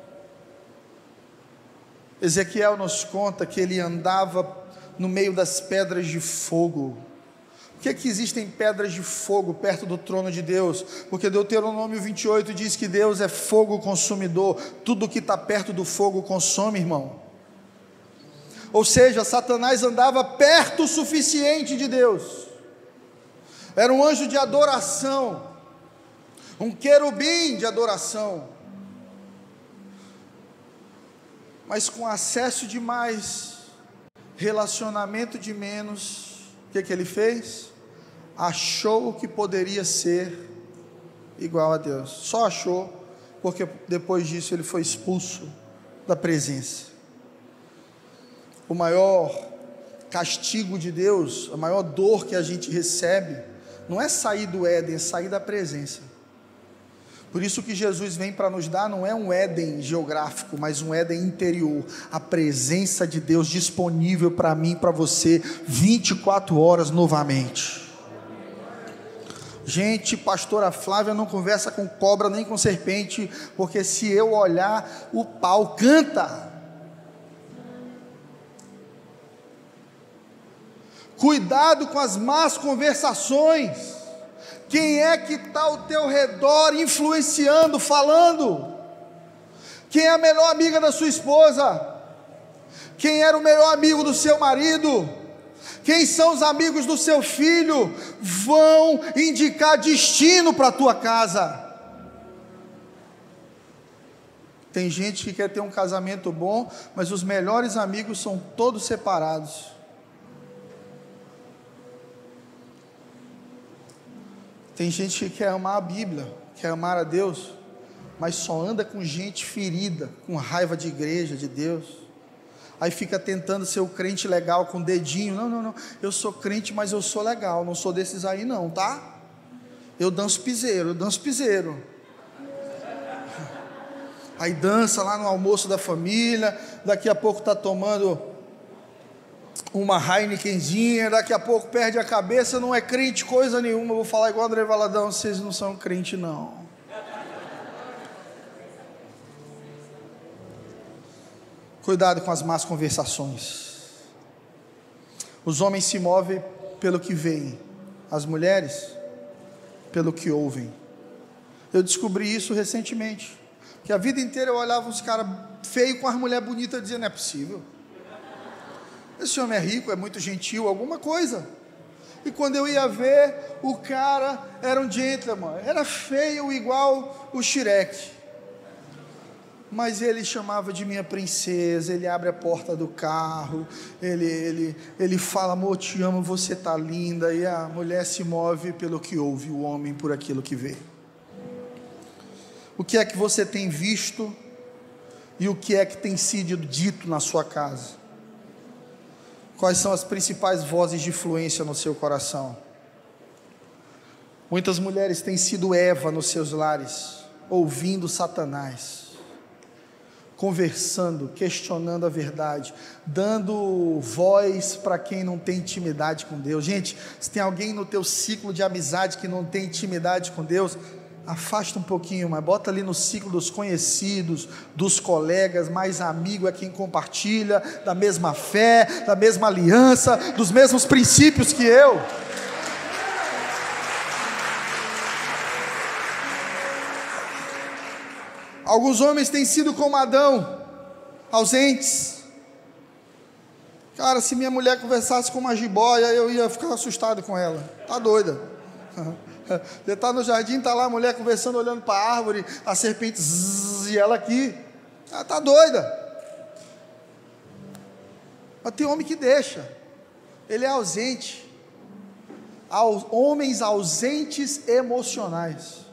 Speaker 1: Ezequiel nos conta que ele andava no meio das pedras de fogo. Por que, que existem pedras de fogo perto do trono de Deus? Porque Deuteronômio 28 diz que Deus é fogo consumidor, tudo que está perto do fogo consome, irmão. Ou seja, Satanás andava perto o suficiente de Deus, era um anjo de adoração, um querubim de adoração, mas com acesso de mais, relacionamento de menos, o que, que ele fez? Achou que poderia ser igual a Deus, só achou, porque depois disso ele foi expulso da presença. O maior castigo de Deus, a maior dor que a gente recebe, não é sair do Éden, é sair da presença. Por isso que Jesus vem para nos dar não é um Éden geográfico, mas um Éden interior, a presença de Deus disponível para mim, para você, 24 horas novamente. Gente, pastora Flávia não conversa com cobra nem com serpente, porque se eu olhar, o pau canta. Cuidado com as más conversações. Quem é que está ao teu redor influenciando, falando? Quem é a melhor amiga da sua esposa? Quem era o melhor amigo do seu marido? Quem são os amigos do seu filho? Vão indicar destino para a tua casa. Tem gente que quer ter um casamento bom, mas os melhores amigos são todos separados. Tem gente que quer amar a Bíblia, quer amar a Deus, mas só anda com gente ferida, com raiva de igreja, de Deus. Aí fica tentando ser o crente legal com o dedinho. Não, não, não. Eu sou crente, mas eu sou legal. Não sou desses aí, não, tá? Eu danço piseiro, eu danço piseiro. Aí dança lá no almoço da família. Daqui a pouco está tomando uma Heinekenzinha, daqui a pouco perde a cabeça, não é crente coisa nenhuma. Eu vou falar igual André Valadão, vocês não são crente não. Cuidado com as más conversações. Os homens se movem pelo que veem, as mulheres pelo que ouvem. Eu descobri isso recentemente. Que a vida inteira eu olhava uns caras feios com as mulheres bonitas dizendo, não é possível. Esse homem é rico, é muito gentil, alguma coisa. E quando eu ia ver, o cara era um gentleman, era feio igual o Shrek. Mas ele chamava de minha princesa, ele abre a porta do carro, ele, ele, ele fala, amor, te amo, você tá linda. E a mulher se move pelo que ouve, o homem por aquilo que vê. O que é que você tem visto e o que é que tem sido dito na sua casa? Quais são as principais vozes de influência no seu coração? Muitas mulheres têm sido Eva nos seus lares, ouvindo Satanás. Conversando, questionando a verdade, dando voz para quem não tem intimidade com Deus. Gente, se tem alguém no teu ciclo de amizade que não tem intimidade com Deus, afasta um pouquinho, mas bota ali no ciclo dos conhecidos, dos colegas, mais amigo é quem compartilha da mesma fé, da mesma aliança, dos mesmos princípios que eu. Alguns homens têm sido como Adão, ausentes. Cara, se minha mulher conversasse com uma jiboia, eu ia ficar assustado com ela. Tá doida. Você está no jardim, está lá a mulher conversando, olhando para a árvore, a serpente, zzz, e ela aqui. Ela está doida. Mas tem homem que deixa. Ele é ausente. Homens ausentes emocionais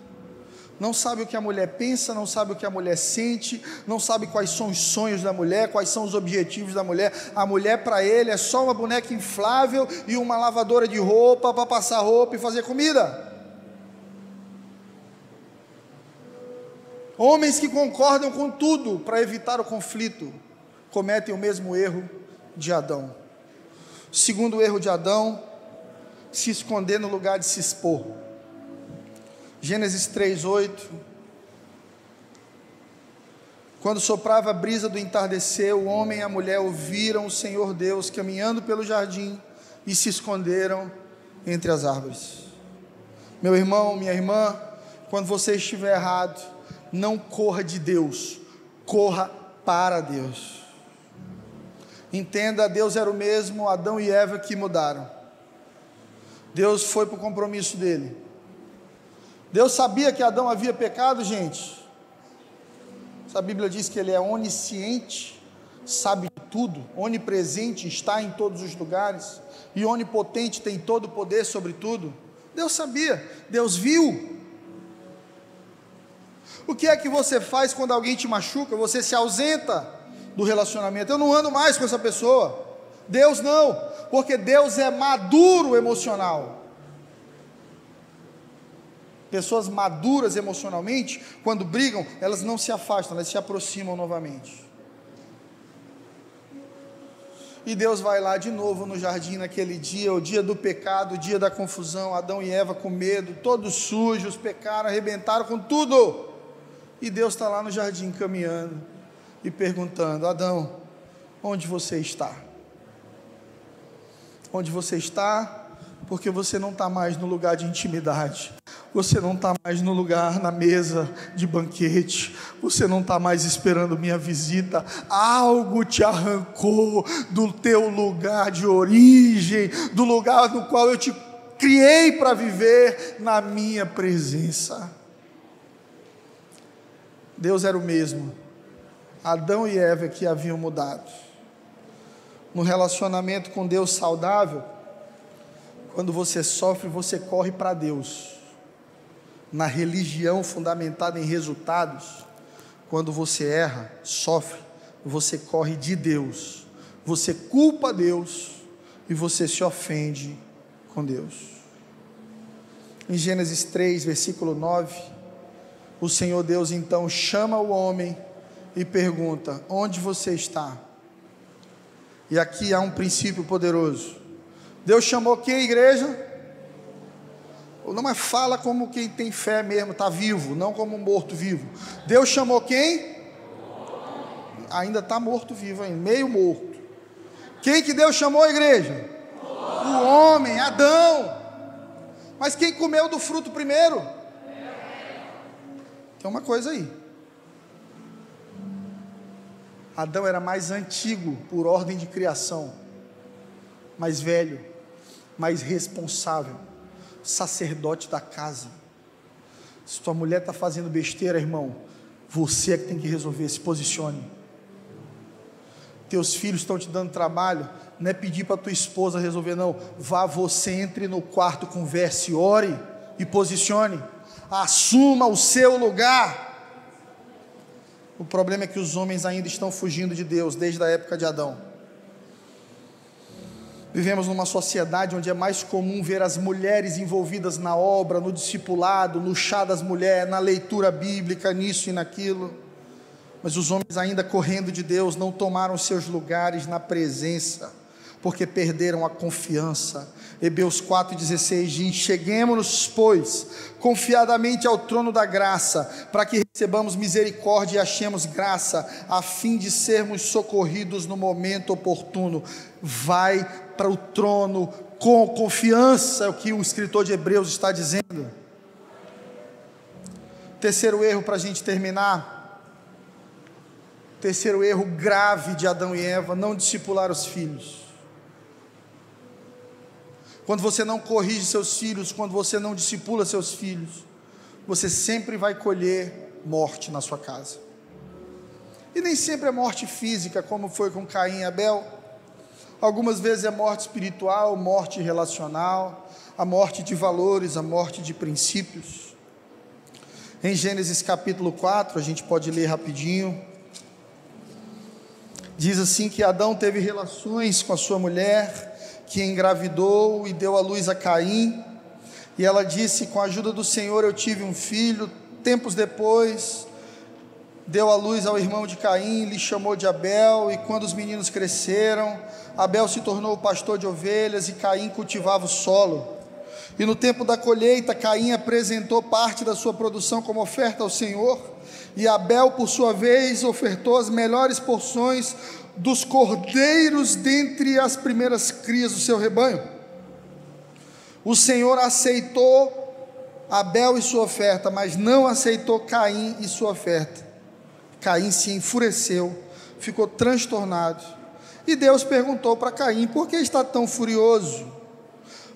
Speaker 1: não sabe o que a mulher pensa, não sabe o que a mulher sente, não sabe quais são os sonhos da mulher, quais são os objetivos da mulher. A mulher para ele é só uma boneca inflável e uma lavadora de roupa para passar roupa e fazer comida. Homens que concordam com tudo para evitar o conflito cometem o mesmo erro de Adão. Segundo erro de Adão, se esconder no lugar de se expor. Gênesis 3, 8. Quando soprava a brisa do entardecer, o homem e a mulher ouviram o Senhor Deus caminhando pelo jardim e se esconderam entre as árvores. Meu irmão, minha irmã, quando você estiver errado, não corra de Deus, corra para Deus. Entenda, Deus era o mesmo Adão e Eva que mudaram. Deus foi para o compromisso dele. Deus sabia que Adão havia pecado, gente. A Bíblia diz que ele é onisciente, sabe tudo, onipresente, está em todos os lugares, e onipotente tem todo o poder sobre tudo. Deus sabia, Deus viu. O que é que você faz quando alguém te machuca? Você se ausenta do relacionamento. Eu não ando mais com essa pessoa. Deus não, porque Deus é maduro emocional. Pessoas maduras emocionalmente, quando brigam, elas não se afastam, elas se aproximam novamente. E Deus vai lá de novo no jardim naquele dia, o dia do pecado, o dia da confusão, Adão e Eva com medo, todos sujos, pecaram, arrebentaram com tudo. E Deus está lá no jardim caminhando e perguntando: Adão, onde você está? Onde você está? Porque você não está mais no lugar de intimidade. Você não está mais no lugar, na mesa de banquete. Você não está mais esperando minha visita. Algo te arrancou do teu lugar de origem, do lugar no qual eu te criei para viver na minha presença. Deus era o mesmo. Adão e Eva que haviam mudado. No relacionamento com Deus saudável, quando você sofre, você corre para Deus na religião fundamentada em resultados, quando você erra, sofre, você corre de Deus, você culpa Deus e você se ofende com Deus. Em Gênesis 3, versículo 9, o Senhor Deus então chama o homem e pergunta: Onde você está? E aqui há um princípio poderoso. Deus chamou quem, igreja? Não é fala como quem tem fé mesmo, está vivo, não como um morto-vivo. Deus chamou quem? Ainda está morto-vivo ainda, meio morto. Quem que Deus chamou a igreja? O homem, Adão. Mas quem comeu do fruto primeiro? Tem uma coisa aí. Adão era mais antigo por ordem de criação, mais velho, mais responsável sacerdote da casa. Se tua mulher está fazendo besteira, irmão, você é que tem que resolver, se posicione. Teus filhos estão te dando trabalho, não é pedir para tua esposa resolver, não. Vá você, entre no quarto, converse, ore e posicione. Assuma o seu lugar. O problema é que os homens ainda estão fugindo de Deus desde a época de Adão. Vivemos numa sociedade onde é mais comum ver as mulheres envolvidas na obra, no discipulado, no chá das mulheres, na leitura bíblica, nisso e naquilo. Mas os homens, ainda correndo de Deus, não tomaram seus lugares na presença, porque perderam a confiança. Hebreus 4,16 diz: Cheguemos-nos, pois, confiadamente ao trono da graça, para que recebamos misericórdia e achemos graça, a fim de sermos socorridos no momento oportuno. Vai para o trono com confiança, é o que o escritor de Hebreus está dizendo. Terceiro erro para a gente terminar. Terceiro erro grave de Adão e Eva: não discipular os filhos. Quando você não corrige seus filhos, quando você não discipula seus filhos, você sempre vai colher morte na sua casa. E nem sempre é morte física, como foi com Caim e Abel. Algumas vezes é morte espiritual, morte relacional, a morte de valores, a morte de princípios. Em Gênesis capítulo 4, a gente pode ler rapidinho. Diz assim que Adão teve relações com a sua mulher, que engravidou e deu à luz a Caim. E ela disse: Com a ajuda do Senhor eu tive um filho. Tempos depois, deu à luz ao irmão de Caim, lhe chamou de Abel. E quando os meninos cresceram, Abel se tornou pastor de ovelhas e Caim cultivava o solo. E no tempo da colheita, Caim apresentou parte da sua produção como oferta ao Senhor, e Abel, por sua vez, ofertou as melhores porções dos cordeiros dentre as primeiras crias do seu rebanho. O Senhor aceitou Abel e sua oferta, mas não aceitou Caim e sua oferta. Caim se enfureceu, ficou transtornado. E Deus perguntou para Caim: por que está tão furioso?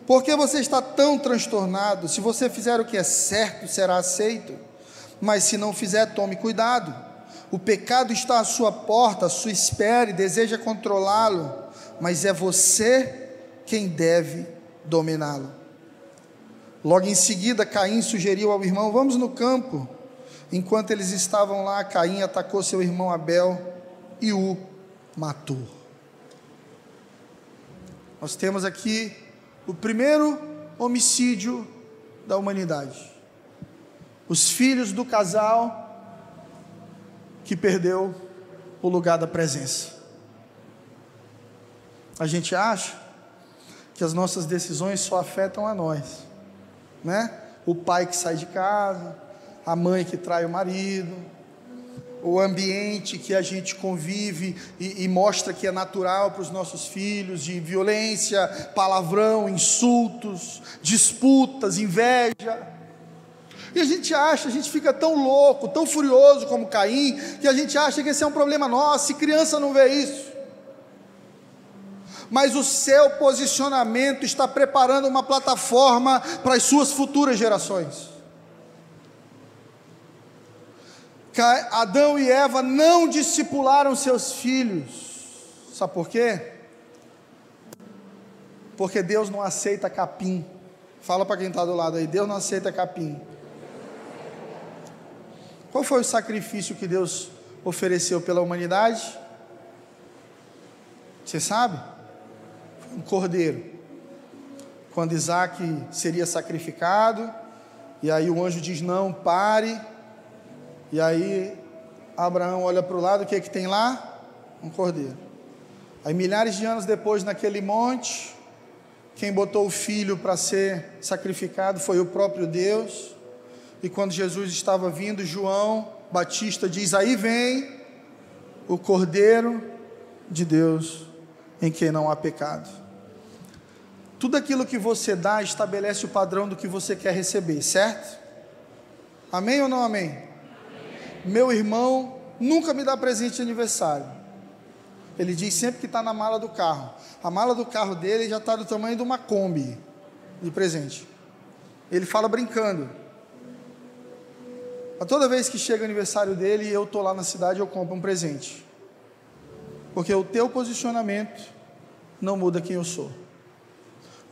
Speaker 1: Por que você está tão transtornado? Se você fizer o que é certo, será aceito. Mas se não fizer, tome cuidado. O pecado está à sua porta, à sua espera e deseja controlá-lo, mas é você quem deve dominá-lo. Logo em seguida, Caim sugeriu ao irmão: Vamos no campo. Enquanto eles estavam lá, Caim atacou seu irmão Abel e o matou. Nós temos aqui o primeiro homicídio da humanidade. Os filhos do casal que perdeu o lugar da presença. A gente acha que as nossas decisões só afetam a nós, né? O pai que sai de casa, a mãe que trai o marido, o ambiente que a gente convive e, e mostra que é natural para os nossos filhos, de violência, palavrão, insultos, disputas, inveja. E a gente acha, a gente fica tão louco, tão furioso como Caim, que a gente acha que esse é um problema nosso, e criança não vê isso. Mas o seu posicionamento está preparando uma plataforma para as suas futuras gerações. Adão e Eva não discipularam seus filhos. Sabe por quê? Porque Deus não aceita capim. Fala para quem está do lado aí: Deus não aceita capim. Qual foi o sacrifício que Deus ofereceu pela humanidade? Você sabe? um cordeiro. Quando Isaac seria sacrificado, e aí o anjo diz: Não, pare e aí Abraão olha para o lado, o que é que tem lá? Um cordeiro. Aí milhares de anos depois, naquele monte, quem botou o filho para ser sacrificado foi o próprio Deus. E quando Jesus estava vindo, João Batista diz: Aí vem o Cordeiro de Deus, em quem não há pecado. Tudo aquilo que você dá estabelece o padrão do que você quer receber, certo? Amém ou não amém? Meu irmão nunca me dá presente de aniversário. Ele diz sempre que está na mala do carro. A mala do carro dele já está do tamanho de uma Kombi de presente. Ele fala brincando. A toda vez que chega o aniversário dele e eu estou lá na cidade, eu compro um presente. Porque o teu posicionamento não muda quem eu sou.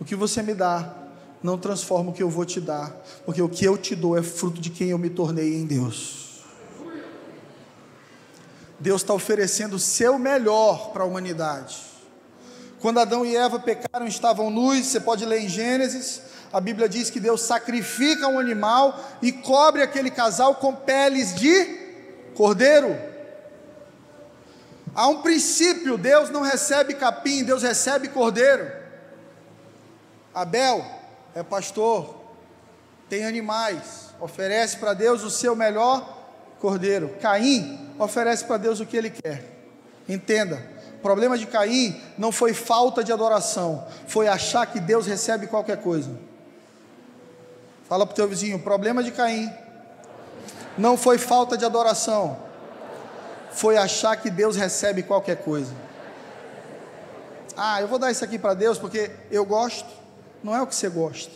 Speaker 1: O que você me dá não transforma o que eu vou te dar. Porque o que eu te dou é fruto de quem eu me tornei em Deus. Deus está oferecendo o seu melhor para a humanidade. Quando Adão e Eva pecaram, estavam nus, você pode ler em Gênesis, a Bíblia diz que Deus sacrifica um animal e cobre aquele casal com peles de cordeiro. Há um princípio: Deus não recebe capim, Deus recebe cordeiro. Abel é pastor, tem animais, oferece para Deus o seu melhor cordeiro. Caim oferece para Deus o que ele quer. Entenda, o problema de Caim não foi falta de adoração, foi achar que Deus recebe qualquer coisa. Fala para o teu vizinho, o problema de Caim não foi falta de adoração, foi achar que Deus recebe qualquer coisa. Ah, eu vou dar isso aqui para Deus porque eu gosto. Não é o que você gosta,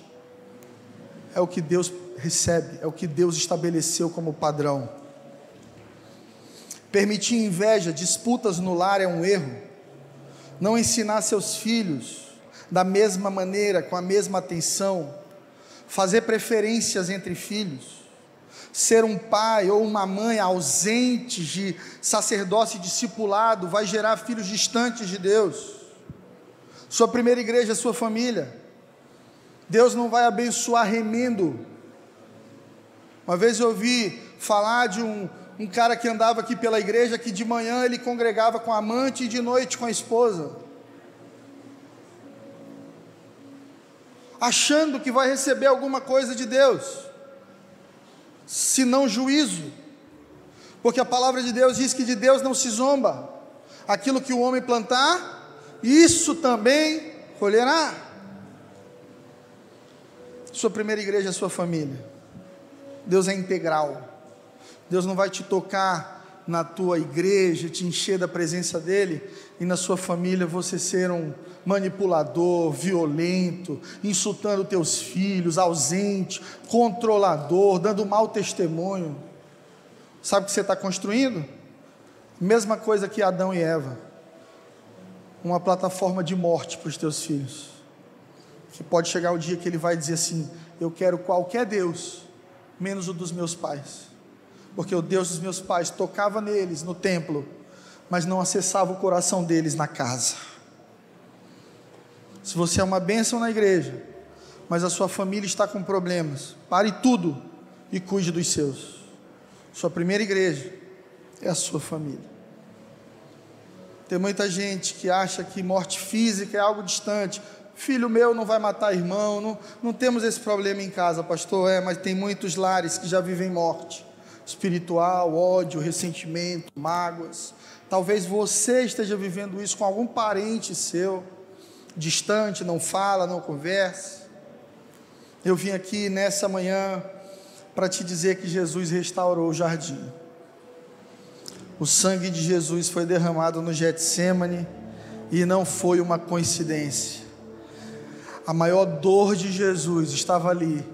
Speaker 1: é o que Deus recebe, é o que Deus estabeleceu como padrão. Permitir inveja, disputas no lar é um erro. Não ensinar seus filhos da mesma maneira, com a mesma atenção. Fazer preferências entre filhos ser um pai ou uma mãe ausente de sacerdócio e discipulado vai gerar filhos distantes de Deus. Sua primeira igreja é sua família. Deus não vai abençoar remendo. Uma vez eu ouvi falar de um, um cara que andava aqui pela igreja que de manhã ele congregava com a amante e de noite com a esposa. Achando que vai receber alguma coisa de Deus senão juízo. Porque a palavra de Deus diz que de Deus não se zomba. Aquilo que o homem plantar, isso também colherá. Sua primeira igreja é sua família. Deus é integral. Deus não vai te tocar na tua igreja, te encher da presença dele e na sua família você ser um manipulador, violento, insultando teus filhos, ausente, controlador, dando mau testemunho. Sabe o que você está construindo? Mesma coisa que Adão e Eva. Uma plataforma de morte para os teus filhos. Que pode chegar o dia que ele vai dizer assim: Eu quero qualquer Deus, menos o dos meus pais. Porque o Deus dos meus pais tocava neles no templo, mas não acessava o coração deles na casa. Se você é uma bênção na igreja, mas a sua família está com problemas, pare tudo e cuide dos seus. Sua primeira igreja é a sua família. Tem muita gente que acha que morte física é algo distante. Filho meu não vai matar irmão, não, não temos esse problema em casa, pastor. É, mas tem muitos lares que já vivem morte espiritual, ódio, ressentimento, mágoas. Talvez você esteja vivendo isso com algum parente seu distante, não fala, não conversa. Eu vim aqui nessa manhã para te dizer que Jesus restaurou o jardim. O sangue de Jesus foi derramado no Getsemane e não foi uma coincidência. A maior dor de Jesus estava ali,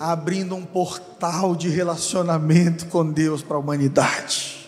Speaker 1: abrindo um portal de relacionamento com Deus para a humanidade.